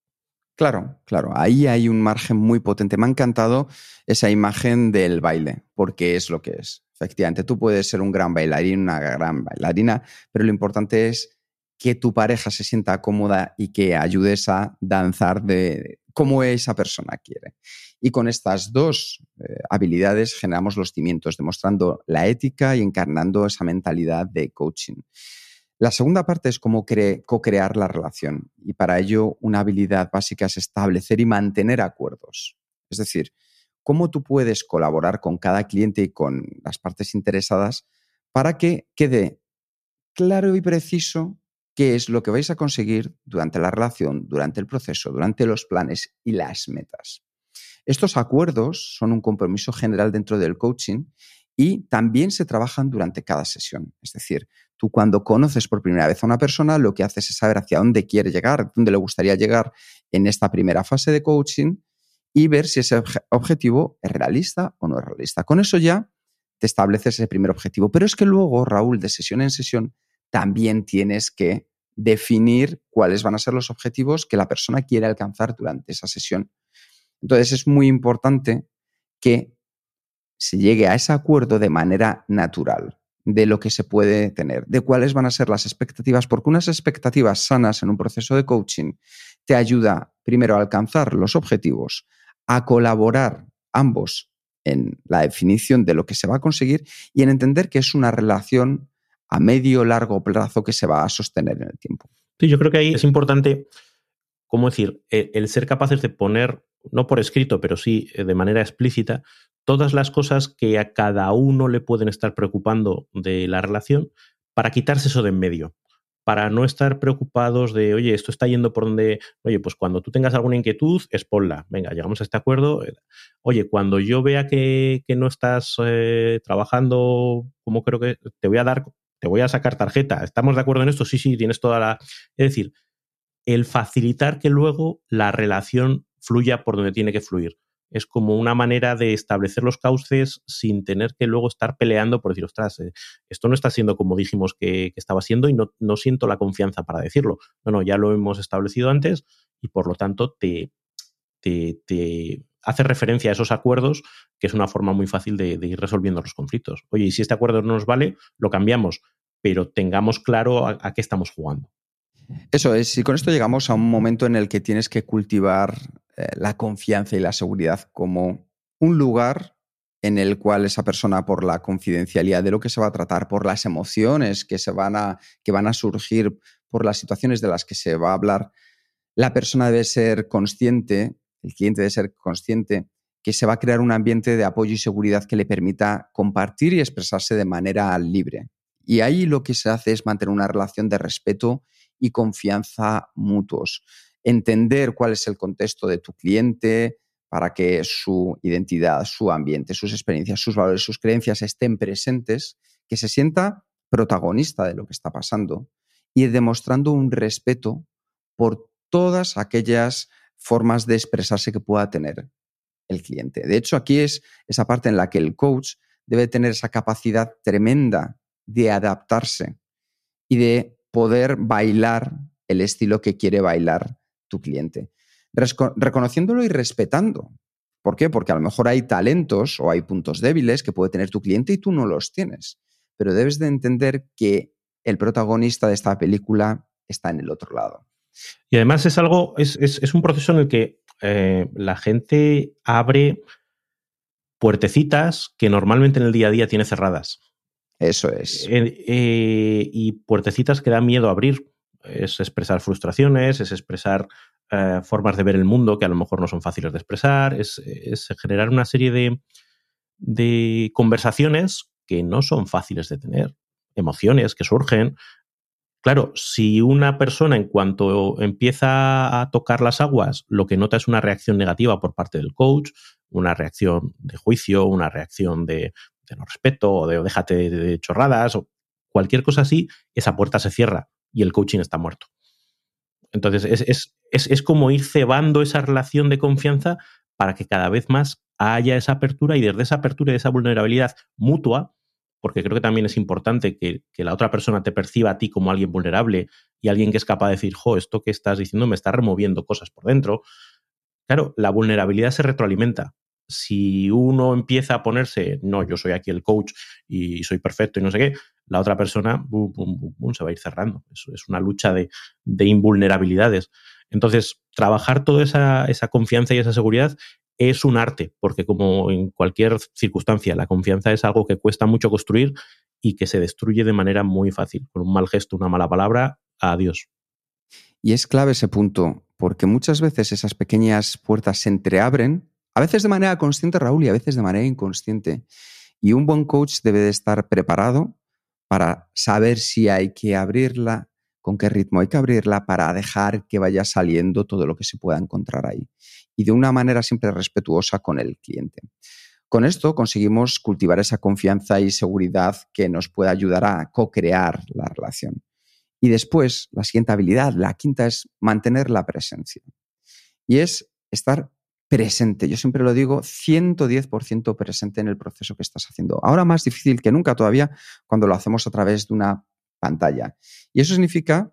Claro, claro, ahí hay un margen muy potente. Me ha encantado esa imagen del baile, porque es lo que es. Efectivamente, tú puedes ser un gran bailarín, una gran bailarina, pero lo importante es que tu pareja se sienta cómoda y que ayudes a danzar de como esa persona quiere. Y con estas dos eh, habilidades generamos los cimientos, demostrando la ética y encarnando esa mentalidad de coaching. La segunda parte es cómo co-crear la relación y para ello una habilidad básica es establecer y mantener acuerdos. Es decir, cómo tú puedes colaborar con cada cliente y con las partes interesadas para que quede claro y preciso qué es lo que vais a conseguir durante la relación, durante el proceso, durante los planes y las metas. Estos acuerdos son un compromiso general dentro del coaching y también se trabajan durante cada sesión. Es decir, tú cuando conoces por primera vez a una persona, lo que haces es saber hacia dónde quiere llegar, dónde le gustaría llegar en esta primera fase de coaching y ver si ese objetivo es realista o no es realista. Con eso ya te estableces ese primer objetivo. Pero es que luego, Raúl, de sesión en sesión, también tienes que definir cuáles van a ser los objetivos que la persona quiere alcanzar durante esa sesión. Entonces es muy importante que se llegue a ese acuerdo de manera natural de lo que se puede tener, de cuáles van a ser las expectativas, porque unas expectativas sanas en un proceso de coaching te ayuda primero a alcanzar los objetivos, a colaborar ambos en la definición de lo que se va a conseguir y en entender que es una relación a medio largo plazo que se va a sostener en el tiempo. Sí, yo creo que ahí es importante, ¿cómo decir?, e, el, ser capaces de poner, no por escrito, pero sí eh, de manera explícita, todas las cosas que a cada uno le pueden estar preocupando de la relación para quitarse eso de en medio para no estar preocupados de, oye, esto está yendo por donde, oye, pues cuando tú tengas alguna inquietud, exponla. Venga, llegamos a este acuerdo. Oye, cuando yo vea que, no estás eh, trabajando como creo que te voy a dar te voy a sacar tarjeta. ¿Estamos de acuerdo en esto? Sí, sí, tienes toda la... Es decir, el facilitar que luego la relación fluya por donde tiene que fluir. Es como una manera de establecer los cauces sin tener que luego estar peleando por decir, ostras, eh, esto no está siendo como dijimos que, estaba siendo y no, no, siento la confianza para decirlo. No, no, ya lo hemos establecido antes y por lo tanto te, te, hace referencia a esos acuerdos, que es una forma muy fácil de, ir resolviendo los conflictos. Oye, y si este acuerdo no nos vale, lo cambiamos, pero tengamos claro a, qué estamos jugando. Eso es, y con esto llegamos a un momento en el que tienes que cultivar eh, la confianza y la seguridad como un lugar en el cual esa persona, por la confidencialidad de lo que se va a tratar, por las emociones que, se van, a, que van a surgir, por las situaciones de las que se va a hablar, la persona debe ser consciente el cliente debe ser consciente que se va a crear un ambiente de apoyo y seguridad que le permita compartir y expresarse de manera libre. Y ahí lo que se hace es mantener una relación de respeto y confianza mutuos. Entender cuál es el contexto de tu cliente para que su identidad, su ambiente, sus experiencias, sus valores, sus creencias estén presentes, que se sienta protagonista de lo que está pasando y demostrando un respeto por todas aquellas formas de expresarse que pueda tener el cliente. De hecho, aquí es esa parte en la que el coach debe tener esa capacidad tremenda de adaptarse y de poder bailar el estilo que quiere bailar tu cliente, reconociéndolo y respetando. ¿Por qué? Porque a lo mejor hay talentos o hay puntos débiles que puede tener tu cliente y tú no los tienes. Pero debes de entender que el protagonista de esta película está en el otro lado. Y además es algo, es, un proceso en el que eh, la gente abre puertecitas que normalmente en el día a día tiene cerradas. Eso es. Eh, eh, y puertecitas que da miedo abrir. Es expresar frustraciones, es expresar formas de ver el mundo que a lo mejor no son fáciles de expresar, es, generar una serie de, de conversaciones que no son fáciles de tener, emociones que surgen, Claro, si una persona en cuanto empieza a tocar las aguas, lo que nota es una reacción negativa por parte del coach, una reacción de juicio, una reacción de, no respeto o de déjate de chorradas o cualquier cosa así, esa puerta se cierra y el coaching está muerto. Entonces, es, es como ir cebando esa relación de confianza para que cada vez más haya esa apertura y desde esa apertura y esa vulnerabilidad mutua, porque creo que también es importante que, la otra persona te perciba a ti como alguien vulnerable y alguien que es capaz de decir, jo, esto que estás diciendo me está removiendo cosas por dentro. Claro, la vulnerabilidad se retroalimenta. Si uno empieza a ponerse, no, yo soy aquí el coach y soy perfecto y no sé qué, la otra persona se va a ir cerrando. Es, es una lucha de, invulnerabilidades. Entonces, trabajar toda esa, esa confianza y esa seguridad es un arte, porque como en cualquier circunstancia, la confianza es algo que cuesta mucho construir y que se destruye de manera muy fácil. Con un mal gesto, una mala palabra, adiós. Y es clave ese punto, porque muchas veces esas pequeñas puertas se entreabren, a veces de manera consciente, Raúl, y a veces de manera inconsciente. Y un buen coach debe de estar preparado para saber si hay que abrirla, con qué ritmo hay que abrirla para dejar que vaya saliendo todo lo que se pueda encontrar ahí y de una manera siempre respetuosa con el cliente. Con esto conseguimos cultivar esa confianza y seguridad que nos puede ayudar a co-crear la relación. Y después, la siguiente habilidad, la quinta, es mantener la presencia. Y es estar presente. Yo siempre lo digo, 110% presente en el proceso que estás haciendo. Ahora más difícil que nunca todavía cuando lo hacemos a través de una pantalla. Y eso significa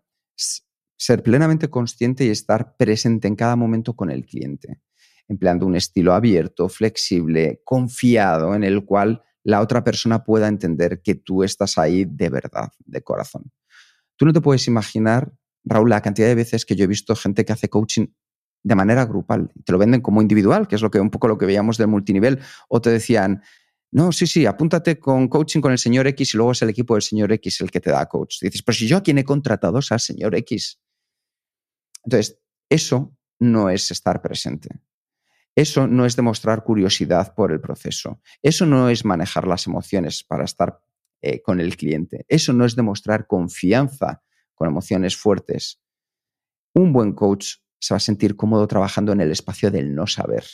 ser plenamente consciente y estar presente en cada momento con el cliente, empleando un estilo abierto, flexible, confiado, en el cual la otra persona pueda entender que tú estás ahí de verdad, de corazón. Tú no te puedes imaginar, Raúl, la cantidad de veces que yo he visto gente que hace coaching de manera grupal te lo venden como individual, que es lo que un poco lo que veíamos del multinivel, o te decían, no, sí, sí, apúntate con coaching con el señor X y luego es el equipo del señor X el que te da coach. dices, pero si yo a quien he contratado es al señor X. Entonces, eso no es estar presente. Eso no es demostrar curiosidad por el proceso. Eso no es manejar las emociones para estar eh, con el cliente. Eso no es demostrar confianza con emociones fuertes. Un buen coach se va a sentir cómodo trabajando en el espacio del no saber,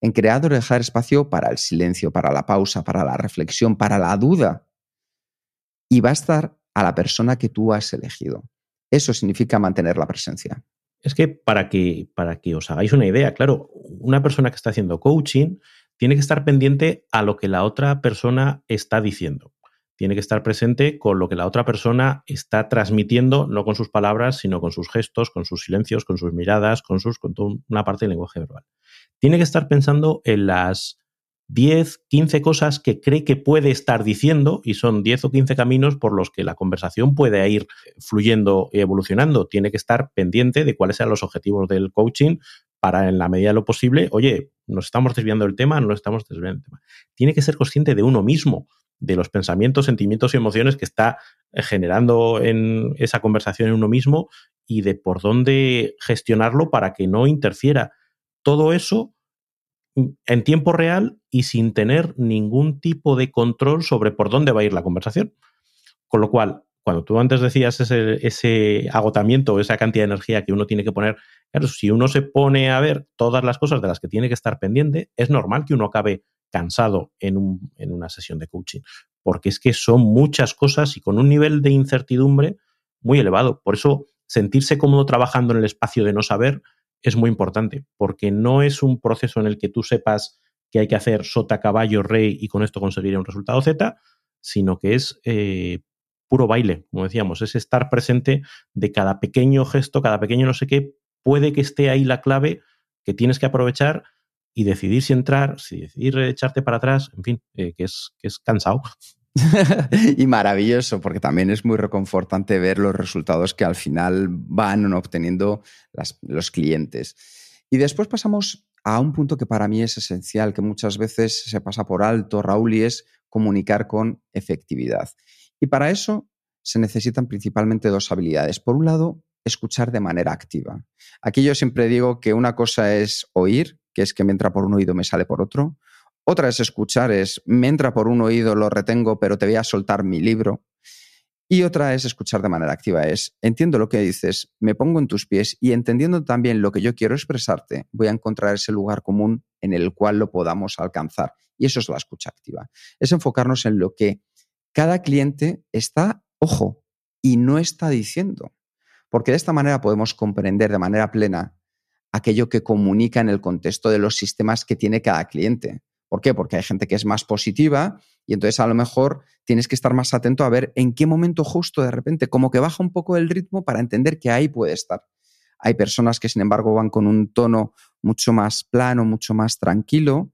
en crear o dejar espacio para el silencio, para la pausa, para la reflexión, para la duda. Y va a estar a la persona que tú has elegido. Eso significa mantener la presencia. Es que para, que para que os hagáis una idea, claro, una persona que está haciendo coaching tiene que estar pendiente a lo que la otra persona está diciendo. Tiene que estar presente con lo que la otra persona está transmitiendo, no con sus palabras, sino con sus gestos, con sus silencios, con sus miradas, con, sus, con toda una parte del lenguaje verbal. Tiene que estar pensando en las 10, 15 cosas que cree que puede estar diciendo y son 10 o 15 caminos por los que la conversación puede ir fluyendo y evolucionando. Tiene que estar pendiente de cuáles sean los objetivos del coaching para, en la medida de lo posible, oye, nos estamos desviando del tema, no estamos desviando del tema. Tiene que ser consciente de uno mismo, de los pensamientos, sentimientos y emociones que está generando en esa conversación en uno mismo y de por dónde gestionarlo para que no interfiera. Todo eso en tiempo real y sin tener ningún tipo de control sobre por dónde va a ir la conversación. Con lo cual, cuando tú antes decías ese, ese agotamiento, esa cantidad de energía que uno tiene que poner, claro, si uno se pone a ver todas las cosas de las que tiene que estar pendiente, es normal que uno acabe cansado en, un, en una sesión de coaching, porque es que son muchas cosas y con un nivel de incertidumbre muy elevado. Por eso, sentirse cómodo trabajando en el espacio de no saber es muy importante, porque no es un proceso en el que tú sepas que hay que hacer sota, caballo, rey y con esto conseguir un resultado Z, sino que es eh, puro baile, como decíamos, es estar presente de cada pequeño gesto, cada pequeño no sé qué, puede que esté ahí la clave que tienes que aprovechar y decidir si entrar, si decidir echarte para atrás, en fin, eh, que, es, que es cansado. y maravilloso, porque también es muy reconfortante ver los resultados que al final van obteniendo los clientes. Y después pasamos a un punto que para mí es esencial, que muchas veces se pasa por alto, Raúl, y es comunicar con efectividad. Y para eso se necesitan principalmente dos habilidades. Por un lado, escuchar de manera activa. Aquí yo siempre digo que una cosa es oír, que es que me entra por un oído, me sale por otro. Otra es escuchar, es me entra por un oído, lo retengo, pero te voy a soltar mi libro. Y otra es escuchar de manera activa, es entiendo lo que dices, me pongo en tus pies y entendiendo también lo que yo quiero expresarte, voy a encontrar ese lugar común en el cual lo podamos alcanzar. Y eso es la escucha activa. Es enfocarnos en lo que cada cliente está, ojo, y no está diciendo. Porque de esta manera podemos comprender de manera plena aquello que comunica en el contexto de los sistemas que tiene cada cliente. ¿Por qué? Porque hay gente que es más positiva y entonces a lo mejor tienes que estar más atento a ver en qué momento justo de repente como que baja un poco el ritmo para entender que ahí puede estar. Hay personas que sin embargo van con un tono mucho más plano, mucho más tranquilo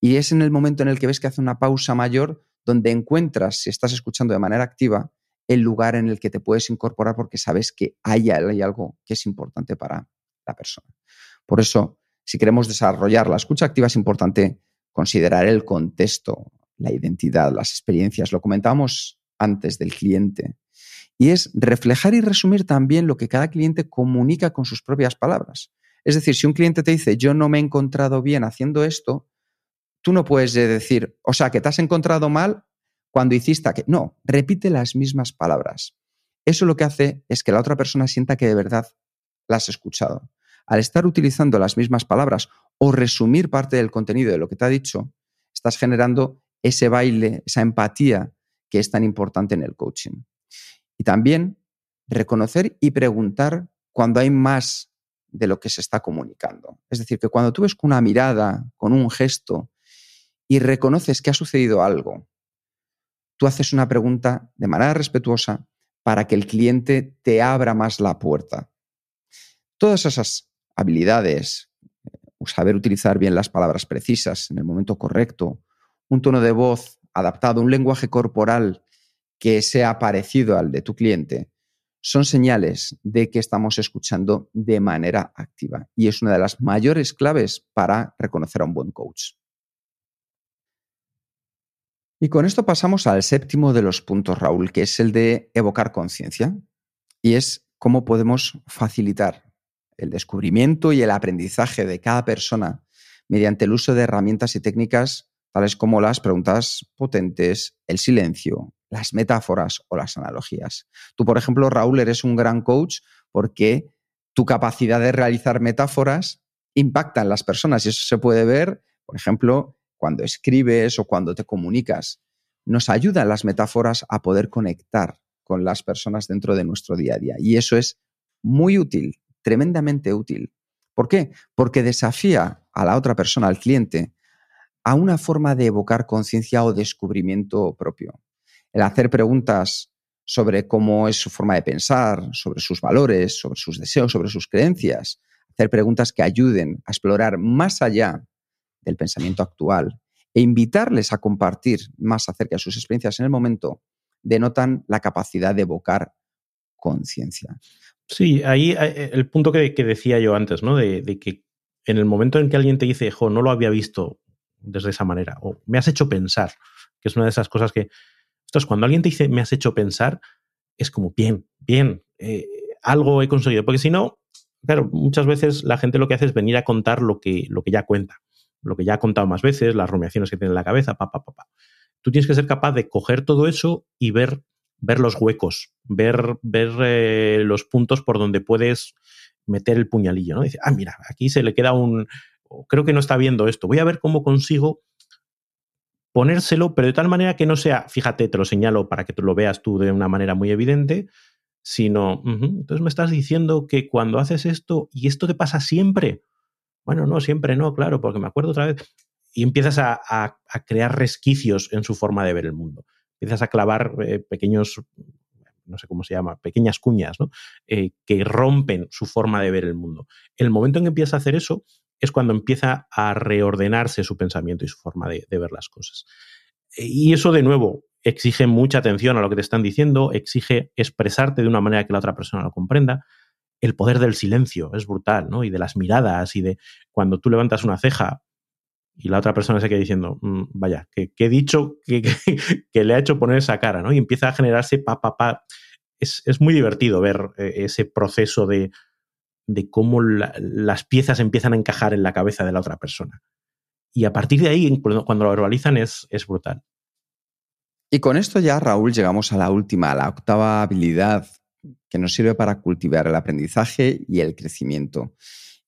y es en el momento en el que ves que hace una pausa mayor donde encuentras, si estás escuchando de manera activa, el lugar en el que te puedes incorporar porque sabes que hay, hay algo que es importante para la persona. Por eso, si queremos desarrollar la escucha activa, es importante considerar el contexto, la identidad, las experiencias. Lo comentábamos antes del cliente. Y es reflejar y resumir también lo que cada cliente comunica con sus propias palabras. Es decir, si un cliente te dice, yo no me he encontrado bien haciendo esto, tú no puedes decir, o sea, que te has encontrado mal cuando hiciste que. No, repite las mismas palabras. Eso lo que hace es que la otra persona sienta que de verdad la has escuchado al estar utilizando las mismas palabras o resumir parte del contenido de lo que te ha dicho, estás generando ese baile, esa empatía que es tan importante en el coaching. Y también reconocer y preguntar cuando hay más de lo que se está comunicando. Es decir, que cuando tú ves con una mirada, con un gesto, y reconoces que ha sucedido algo, tú haces una pregunta de manera respetuosa para que el cliente te abra más la puerta. Todas esas habilidades, saber utilizar bien las palabras precisas en el momento correcto, un tono de voz adaptado, un lenguaje corporal que sea parecido al de tu cliente, son señales de que estamos escuchando de manera activa y es una de las mayores claves para reconocer a un buen coach. Y con esto pasamos al séptimo de los puntos, Raúl, que es el de evocar conciencia y es cómo podemos facilitar el descubrimiento y el aprendizaje de cada persona mediante el uso de herramientas y técnicas tales como las preguntas potentes, el silencio, las metáforas o las analogías. Tú, por ejemplo, Raúl, eres un gran coach porque tu capacidad de realizar metáforas impacta en las personas y eso se puede ver, por ejemplo, cuando escribes o cuando te comunicas. Nos ayudan las metáforas a poder conectar con las personas dentro de nuestro día a día y eso es muy útil tremendamente útil. ¿Por qué? Porque desafía a la otra persona, al cliente, a una forma de evocar conciencia o descubrimiento propio. El hacer preguntas sobre cómo es su forma de pensar, sobre sus valores, sobre sus deseos, sobre sus creencias, hacer preguntas que ayuden a explorar más allá del pensamiento actual e invitarles a compartir más acerca de sus experiencias en el momento, denotan la capacidad de evocar conciencia. Sí, ahí eh, el punto que, decía yo antes, ¿no? De, que en el momento en que alguien te dice, jo, no lo había visto desde esa manera, o me has hecho pensar, que es una de esas cosas que. Esto es cuando alguien te dice, me has hecho pensar, es como, bien, bien, eh, algo he conseguido. Porque si no, claro, muchas veces la gente lo que hace es venir a contar lo que, lo que ya cuenta, lo que ya ha contado más veces, las rumiaciones que tiene en la cabeza, pa, pa, pa, pa. Tú tienes que ser capaz de coger todo eso y ver ver los huecos, ver, ver eh, los puntos por donde puedes meter el puñalillo, ¿no? Dice, ah, mira, aquí se le queda un, creo que no está viendo esto, voy a ver cómo consigo ponérselo, pero de tal manera que no sea, fíjate, te lo señalo para que tú lo veas tú de una manera muy evidente, sino, entonces me estás diciendo que cuando haces esto, y esto te pasa siempre, bueno, no, siempre no, claro, porque me acuerdo otra vez, y empiezas a, a crear resquicios en su forma de ver el mundo empiezas a clavar eh, pequeños, no sé cómo se llama, pequeñas cuñas, ¿no? Eh, que rompen su forma de ver el mundo. El momento en que empieza a hacer eso es cuando empieza a reordenarse su pensamiento y su forma de, ver las cosas. Y eso, de nuevo, exige mucha atención a lo que te están diciendo, exige expresarte de una manera que la otra persona lo comprenda. El poder del silencio es brutal, ¿no? Y de las miradas y de cuando tú levantas una ceja, y la otra persona se queda diciendo, mm, vaya, que, he dicho que, que, le ha hecho poner esa cara, ¿no? Y empieza a generarse pa, pa. Es, muy divertido ver eh, ese proceso de, de cómo las piezas empiezan a encajar en la cabeza de la otra persona. Y a partir de ahí, cuando lo verbalizan, es, es brutal. Y con esto ya, Raúl, llegamos a la última, a la octava habilidad que nos sirve para cultivar el aprendizaje y el crecimiento.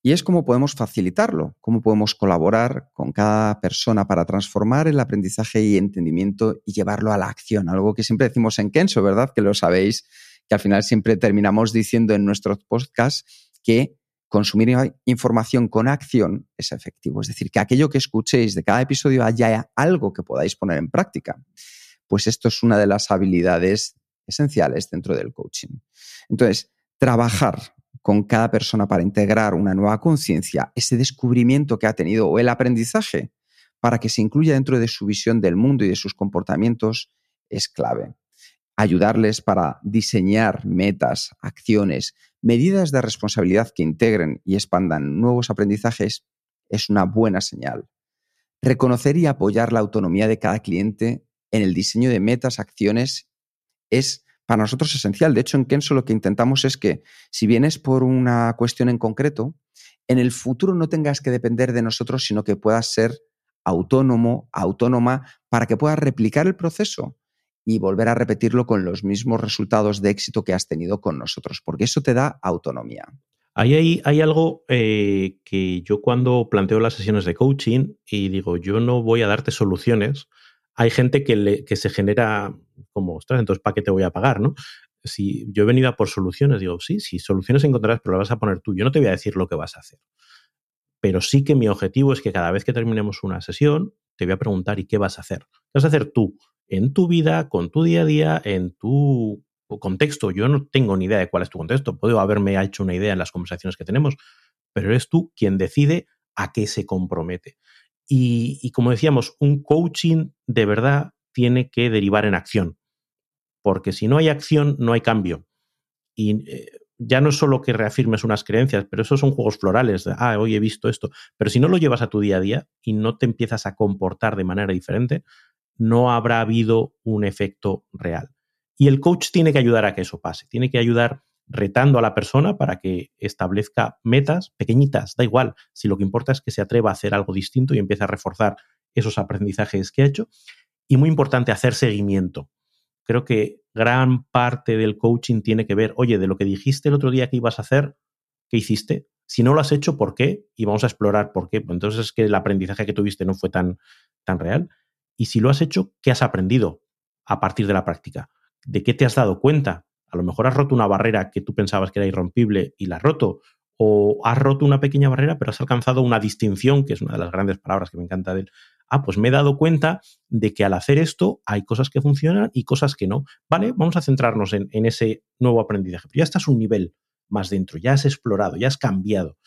Y es cómo podemos facilitarlo, cómo podemos colaborar con cada persona para transformar el aprendizaje y entendimiento y llevarlo a la acción. Algo que siempre decimos en Kenso, ¿verdad? Que lo sabéis, que al final siempre terminamos diciendo en nuestros podcasts que consumir información con acción es efectivo. Es decir, que aquello que escuchéis de cada episodio haya algo que podáis poner en práctica. Pues esto es una de las habilidades esenciales dentro del coaching. Entonces, trabajar con cada persona para integrar una nueva conciencia, ese descubrimiento que ha tenido o el aprendizaje para que se incluya dentro de su visión del mundo y de sus comportamientos es clave. Ayudarles para diseñar metas, acciones, medidas de responsabilidad que integren y expandan nuevos aprendizajes es una buena señal. Reconocer y apoyar la autonomía de cada cliente en el diseño de metas, acciones, es para nosotros es esencial. De hecho, en Kenso lo que intentamos es que si vienes por una cuestión en concreto, en el futuro no tengas que depender de nosotros, sino que puedas ser autónomo, autónoma, para que puedas replicar el proceso y volver a repetirlo con los mismos resultados de éxito que has tenido con nosotros, porque eso te da autonomía. Ahí hay, hay algo eh, que yo cuando planteo las sesiones de coaching y digo, yo no voy a darte soluciones, hay gente que, se genera como, ostras, entonces ¿para qué te voy a pagar? ¿no? Si yo he venido a por soluciones, digo, sí, sí, soluciones encontrarás, pero las vas a poner tú. Yo no te voy a decir lo que vas a hacer. Pero sí que mi objetivo es que cada vez que terminemos una sesión, te voy a preguntar, ¿y qué vas a hacer? ¿Qué vas a hacer tú en tu vida, con tu día a día, en tu contexto? Yo no tengo ni idea de cuál es tu contexto. Puedo haberme hecho una idea en las conversaciones que tenemos, pero eres tú quien decide a qué se compromete. Y, como decíamos, un coaching de verdad tiene que derivar en acción, porque si no hay acción, no hay cambio. Y eh, ya no es solo que reafirmes unas creencias, pero esos son juegos florales, ah, hoy he visto esto, pero si no lo llevas a tu día a día y no te empiezas a comportar de manera diferente, no habrá habido un efecto real. Y el coach tiene que ayudar a que eso pase, tiene que ayudar retando a la persona para que establezca metas pequeñitas, da igual, si lo que importa es que se atreva a hacer algo distinto y empiece a reforzar esos aprendizajes que ha hecho. Y muy importante, hacer seguimiento. Creo que gran parte del coaching tiene que ver, oye, de lo que dijiste el otro día que ibas a hacer, ¿qué hiciste? Si no lo has hecho, ¿por qué? Y vamos a explorar por qué. Pues entonces es que el aprendizaje que tuviste no fue tan, tan real. Y si lo has hecho, ¿qué has aprendido a partir de la práctica? ¿De qué te has dado cuenta? A lo mejor has roto una barrera que tú pensabas que era irrompible y la has roto. o has roto una pequeña barrera, pero has alcanzado una distinción, que es una de las grandes palabras que me encanta de él. Ah, pues me he dado cuenta de que al hacer esto hay cosas que funcionan y cosas que no. Vale, vamos a centrarnos en, ese nuevo aprendizaje. ya estás un nivel más dentro, ya has explorado, ya has cambiado.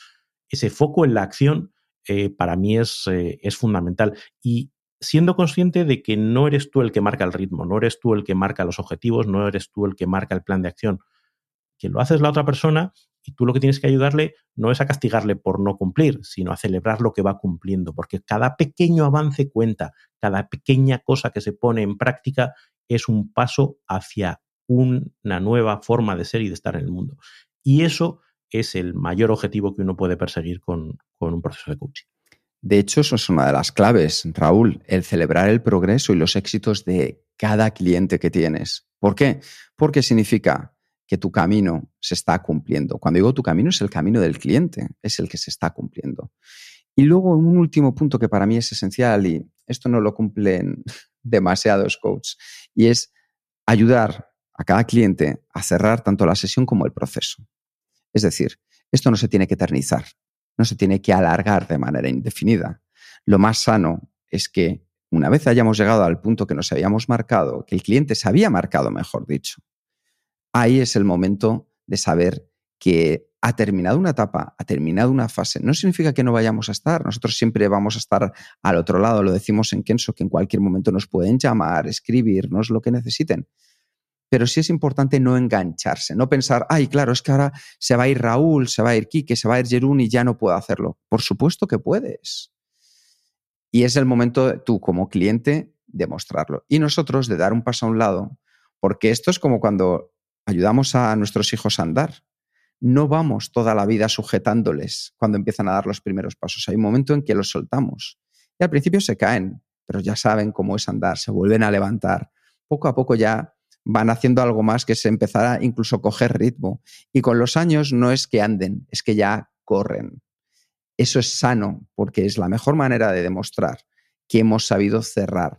Ese foco en la acción eh, para mí es, eh, es fundamental. Y siendo consciente de que no eres tú el que marca el ritmo, no eres tú el que marca los objetivos, no eres tú el que marca el plan de acción, que lo haces la otra persona y tú lo que tienes que ayudarle no es a castigarle por no cumplir, sino a celebrar lo que va cumpliendo, porque cada pequeño avance cuenta, cada pequeña cosa que se pone en práctica es un paso hacia una nueva forma de ser y de estar en el mundo. Y eso es el mayor objetivo que uno puede perseguir con, con un proceso de coaching. De hecho, eso es una de las claves, Raúl, el celebrar el progreso y los éxitos de cada cliente que tienes. ¿Por qué? Porque significa que tu camino se está cumpliendo. Cuando digo tu camino es el camino del cliente, es el que se está cumpliendo. Y luego un último punto que para mí es esencial y esto no lo cumplen demasiados coaches y es ayudar a cada cliente a cerrar tanto la sesión como el proceso. Es decir, esto no se tiene que eternizar, no se tiene que alargar de manera indefinida. Lo más sano es que una vez hayamos llegado al punto que nos habíamos marcado, que el cliente se había marcado, mejor dicho, ahí es el momento de saber que ha terminado una etapa, ha terminado una fase. No significa que no vayamos a estar. Nosotros siempre vamos a estar al otro lado. Lo decimos en Kenso, que en cualquier momento nos pueden llamar, escribirnos lo que necesiten. Pero sí es importante no engancharse, no pensar, ay, claro, es que ahora se va a ir Raúl, se va a ir Quique, se va a ir Jerún y ya no puedo hacerlo. Por supuesto que puedes. Y es el momento tú como cliente de mostrarlo. Y nosotros de dar un paso a un lado, porque esto es como cuando ayudamos a nuestros hijos a andar. No vamos toda la vida sujetándoles cuando empiezan a dar los primeros pasos. Hay un momento en que los soltamos. Y al principio se caen, pero ya saben cómo es andar, se vuelven a levantar. Poco a poco ya van haciendo algo más que se empezará incluso a coger ritmo. Y con los años no es que anden, es que ya corren. Eso es sano porque es la mejor manera de demostrar que hemos sabido cerrar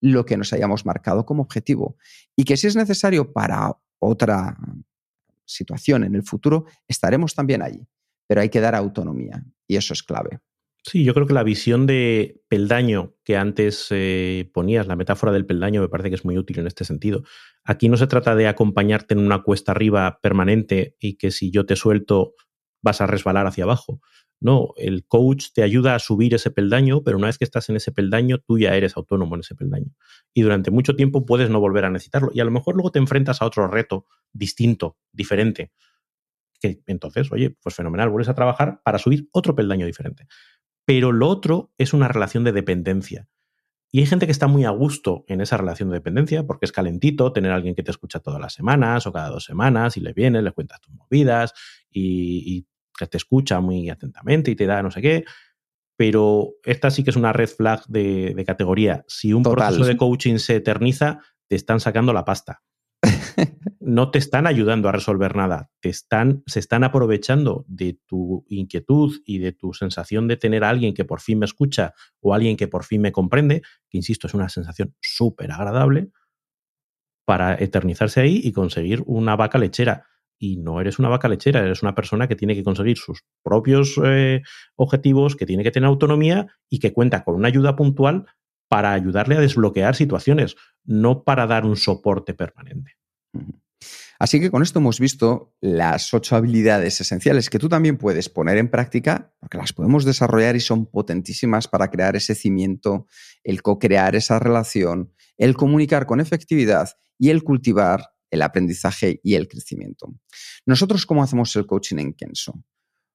lo que nos hayamos marcado como objetivo y que si es necesario para otra situación en el futuro, estaremos también allí. Pero hay que dar autonomía y eso es clave. Sí, yo creo que la visión de peldaño que antes eh, ponías, la metáfora del peldaño, me parece que es muy útil en este sentido. Aquí no se trata de acompañarte en una cuesta arriba permanente y que si yo te suelto vas a resbalar hacia abajo, no, el coach te ayuda a subir ese peldaño, pero una vez que estás en ese peldaño, tú ya eres autónomo en ese peldaño. Y durante mucho tiempo puedes no volver a necesitarlo. Y a lo mejor luego te enfrentas a otro reto distinto, diferente. Que entonces, oye, pues fenomenal, vuelves a trabajar para subir otro peldaño diferente. Pero lo otro es una relación de dependencia. Y hay gente que está muy a gusto en esa relación de dependencia porque es calentito tener a alguien que te escucha todas las semanas o cada dos semanas y le vienes, le cuentas tus movidas y, y que te escucha muy atentamente y te da no sé qué. Pero esta sí que es una red flag de, categoría. Si un proceso de coaching se eterniza, te están sacando la pasta. No te están ayudando a resolver nada, te están, se están aprovechando de tu inquietud y de tu sensación de tener a alguien que por fin me escucha o alguien que por fin me comprende, que insisto, es una sensación súper agradable, para eternizarse ahí y conseguir una vaca lechera y no eres una vaca lechera, eres una persona que tiene que conseguir sus propios eh, objetivos, que tiene que tener autonomía y que cuenta con una ayuda puntual para ayudarle a desbloquear situaciones, no para dar un soporte permanente. Así que con esto hemos visto las ocho habilidades esenciales que tú también puedes poner en práctica, porque las podemos desarrollar y son potentísimas para crear ese cimiento, el co-crear esa relación, el comunicar con efectividad y el cultivar el aprendizaje y el crecimiento. Nosotros, ¿cómo hacemos el coaching en Kenso?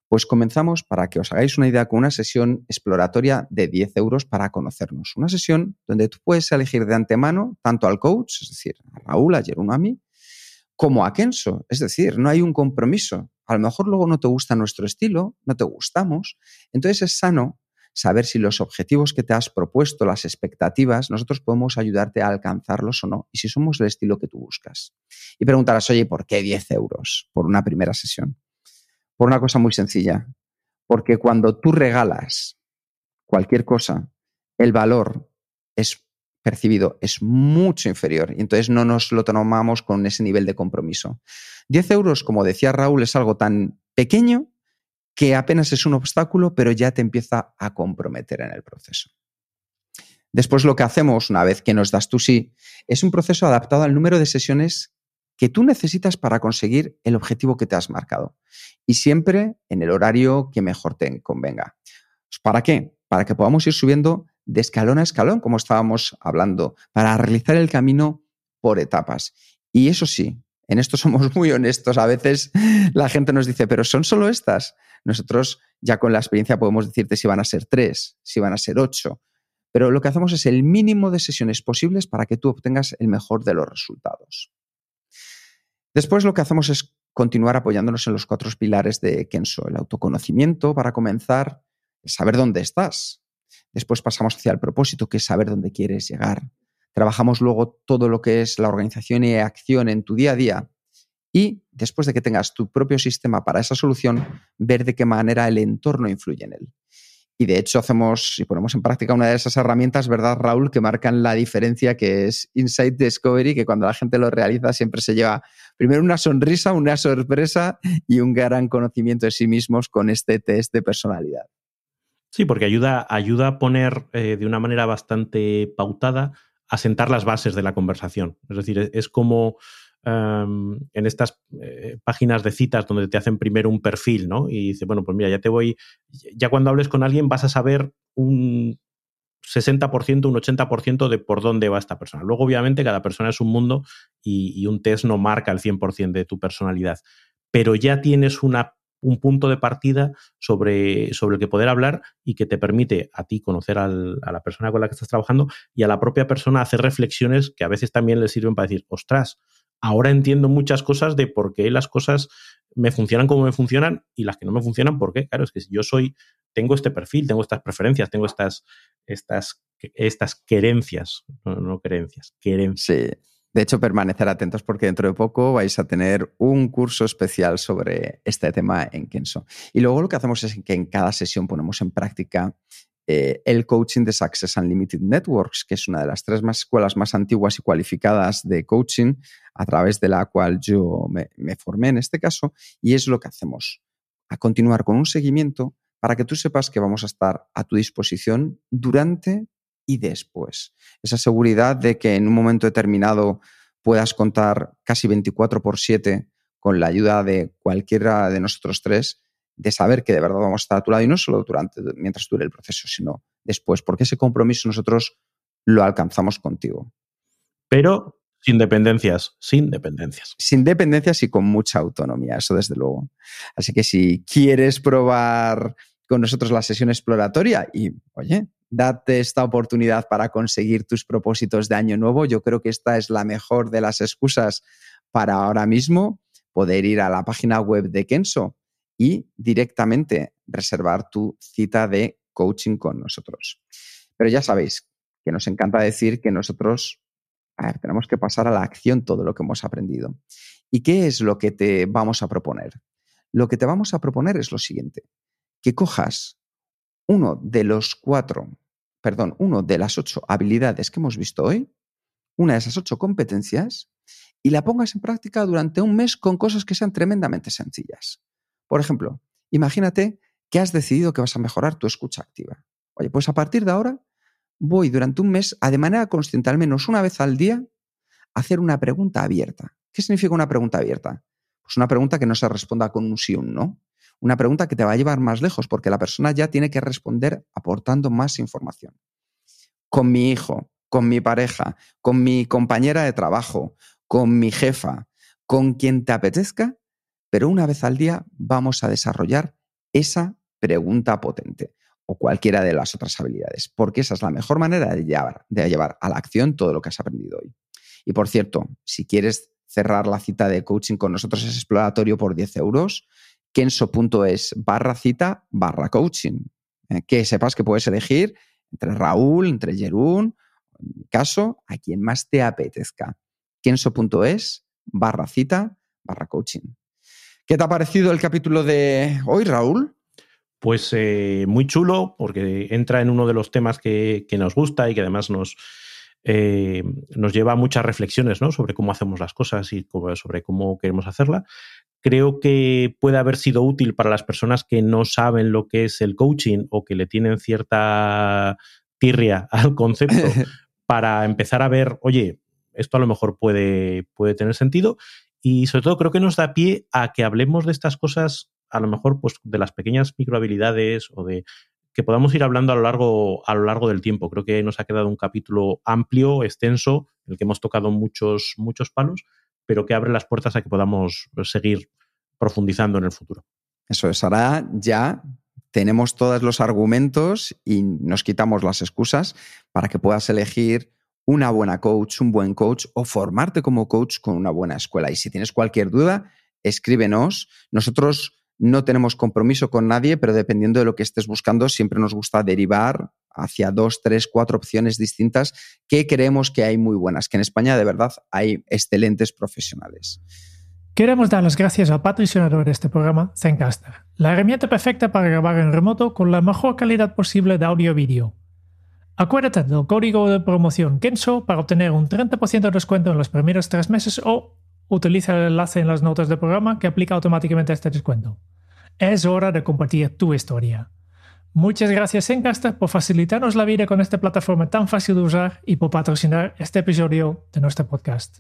Pues comenzamos, para que os hagáis una idea, con una sesión exploratoria de 10 euros para conocernos. Una sesión donde tú puedes elegir de antemano tanto al coach, es decir, a Raúl, a Jerón, a mí, como a Kenso. Es decir, no hay un compromiso. A lo mejor luego no te gusta nuestro estilo, no te gustamos. Entonces es sano saber si los objetivos que te has propuesto, las expectativas, nosotros podemos ayudarte a alcanzarlos o no, y si somos el estilo que tú buscas. Y preguntarás, oye, ¿por qué 10 euros por una primera sesión? Por una cosa muy sencilla, porque cuando tú regalas cualquier cosa, el valor es percibido es mucho inferior y entonces no nos lo tomamos con ese nivel de compromiso. 10 euros, como decía Raúl, es algo tan pequeño que apenas es un obstáculo, pero ya te empieza a comprometer en el proceso. Después lo que hacemos, una vez que nos das tú sí, es un proceso adaptado al número de sesiones que tú necesitas para conseguir el objetivo que te has marcado. Y siempre en el horario que mejor te convenga. ¿Para qué? Para que podamos ir subiendo de escalón a escalón, como estábamos hablando, para realizar el camino por etapas. Y eso sí, en esto somos muy honestos. A veces la gente nos dice, pero son solo estas. Nosotros ya con la experiencia podemos decirte si van a ser tres, si van a ser ocho. Pero lo que hacemos es el mínimo de sesiones posibles para que tú obtengas el mejor de los resultados. Después lo que hacemos es continuar apoyándonos en los cuatro pilares de Kenso. El autoconocimiento para comenzar, saber dónde estás. Después pasamos hacia el propósito, que es saber dónde quieres llegar. Trabajamos luego todo lo que es la organización y acción en tu día a día. Y después de que tengas tu propio sistema para esa solución, ver de qué manera el entorno influye en él. Y de hecho hacemos y ponemos en práctica una de esas herramientas, ¿verdad, Raúl?, que marcan la diferencia, que es Insight Discovery, que cuando la gente lo realiza siempre se lleva primero una sonrisa, una sorpresa y un gran conocimiento de sí mismos con este test de personalidad. Sí, porque ayuda, ayuda a poner eh, de una manera bastante pautada a sentar las bases de la conversación. Es decir, es, como em, en estas eh, páginas de citas donde te hacen primero un perfil, ¿no? Y dice, bueno, pues mira, ya te voy, ya cuando hables con alguien vas a saber un 60%, un 80% de por dónde va esta persona. Luego, obviamente, cada persona es un mundo y, y un test no marca el 100% de tu personalidad, pero ya tienes una un punto de partida sobre, sobre el que poder hablar y que te permite a ti conocer a la persona con la que estás trabajando y a la propia persona hacer reflexiones que a veces también le sirven para decir, ostras, ahora entiendo muchas cosas de por qué las cosas me funcionan como me funcionan y las que no me funcionan, ¿por qué? Claro, es que yo soy, tengo este perfil, tengo estas preferencias, tengo estas, estas, estas querencias, no, no creencias, querencias. Sí. De hecho, permanecer atentos porque dentro de poco vais a tener un curso especial sobre este tema en Kenso. Y luego lo que hacemos es que en cada sesión ponemos en práctica eh, el coaching de Success Unlimited Networks, que es una de las tres más escuelas más antiguas y cualificadas de coaching, a través de la cual yo me, me formé en este caso, y es lo que hacemos, a continuar con un seguimiento para que tú sepas que vamos a estar a tu disposición durante y después. Esa seguridad de que en un momento determinado puedas contar casi 24 por 7 con la ayuda de cualquiera de nosotros tres, de saber que de verdad vamos a estar a tu lado y no solo durante, mientras dure el proceso, sino después, porque ese compromiso nosotros lo alcanzamos contigo. Pero sin dependencias, sin dependencias. Sin dependencias y con mucha autonomía, eso desde luego. Así que si quieres probar con nosotros la sesión exploratoria y, oye, date esta oportunidad para conseguir tus propósitos de año nuevo. Yo creo que esta es la mejor de las excusas para ahora mismo poder ir a la página web de Kenso y directamente reservar tu cita de coaching con nosotros. Pero ya sabéis que nos encanta decir que nosotros tenemos que pasar a la acción todo lo que hemos aprendido. ¿Y qué es lo que te vamos a proponer? Lo que te vamos a proponer es lo siguiente, que cojas uno de los cuatro perdón, uno de las ocho habilidades que hemos visto hoy, una de esas ocho competencias, y la pongas en práctica durante un mes con cosas que sean tremendamente sencillas. Por ejemplo, imagínate que has decidido que vas a mejorar tu escucha activa. Oye, pues a partir de ahora voy durante un mes a de manera consciente, al menos una vez al día, a hacer una pregunta abierta. ¿Qué significa una pregunta abierta? Pues una pregunta que no se responda con un sí o un no, una pregunta que te va a llevar más lejos porque la persona ya tiene que responder aportando más información. Con mi hijo, con mi pareja, con mi compañera de trabajo, con mi jefa, con quien te apetezca, pero una vez al día vamos a desarrollar esa pregunta potente o cualquiera de las otras habilidades, porque esa es la mejor manera de llevar, de llevar a la acción todo lo que has aprendido hoy. Y por cierto, si quieres cerrar la cita de coaching con nosotros es exploratorio por 10 euros kenso.es barra cita barra coaching. Eh, que sepas que puedes elegir entre Raúl, entre Jerún, en mi caso, a quien más te apetezca. kenso.es barra cita barra coaching. ¿Qué te ha parecido el capítulo de hoy, Raúl? Pues eh, muy chulo, porque entra en uno de los temas que, nos gusta y que además nos, eh, nos lleva a muchas reflexiones ¿no? sobre cómo hacemos las cosas y sobre cómo queremos hacerla creo que puede haber sido útil para las personas que no saben lo que es el coaching o que le tienen cierta tirria al concepto para empezar a ver, oye, esto a lo mejor puede, puede tener sentido. Y sobre todo creo que nos da pie a que hablemos de estas cosas, a lo mejor pues de las pequeñas microhabilidades o de que podamos ir hablando a lo largo, a lo largo del tiempo. Creo que nos ha quedado un capítulo amplio, extenso, en el que hemos tocado muchos, muchos palos, pero que abre las puertas a que podamos seguir profundizando en el futuro. Eso es, ahora ya tenemos todos los argumentos y nos quitamos las excusas para que puedas elegir una buena coach, un buen coach o formarte como coach con una buena escuela. Y si tienes cualquier duda, escríbenos. Nosotros no tenemos compromiso con nadie, pero dependiendo de lo que estés buscando, siempre nos gusta derivar hacia dos, tres, cuatro opciones distintas que creemos que hay muy buenas, que en España de verdad hay excelentes profesionales. Queremos dar las gracias al patrocinador de este programa, Zencaster, la herramienta perfecta para grabar en remoto con la mejor calidad posible de audio y vídeo. Acuérdate del código de promoción Kenso para obtener un 30% de descuento en los primeros tres meses o utiliza el enlace en las notas del programa que aplica automáticamente este descuento. Es hora de compartir tu historia. Muchas gracias Zencaster por facilitarnos la vida con esta plataforma tan fácil de usar y por patrocinar este episodio de nuestro podcast.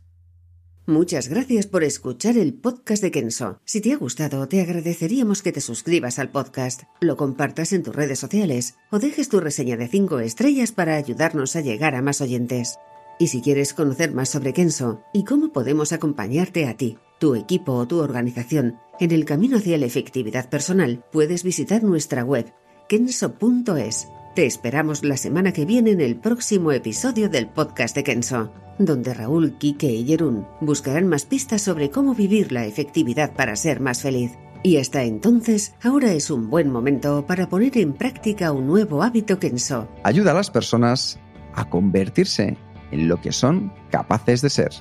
Muchas gracias por escuchar el podcast de Kenso. Si te ha gustado, te agradeceríamos que te suscribas al podcast, lo compartas en tus redes sociales o dejes tu reseña de 5 estrellas para ayudarnos a llegar a más oyentes. Y si quieres conocer más sobre Kenso y cómo podemos acompañarte a ti, tu equipo o tu organización en el camino hacia la efectividad personal, puedes visitar nuestra web kenso.es te esperamos la semana que viene en el próximo episodio del podcast de Kenso, donde Raúl, Kike y Jerún buscarán más pistas sobre cómo vivir la efectividad para ser más feliz. Y hasta entonces, ahora es un buen momento para poner en práctica un nuevo hábito Kenso. Ayuda a las personas a convertirse en lo que son capaces de ser.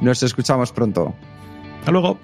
Nos escuchamos pronto. Hasta luego.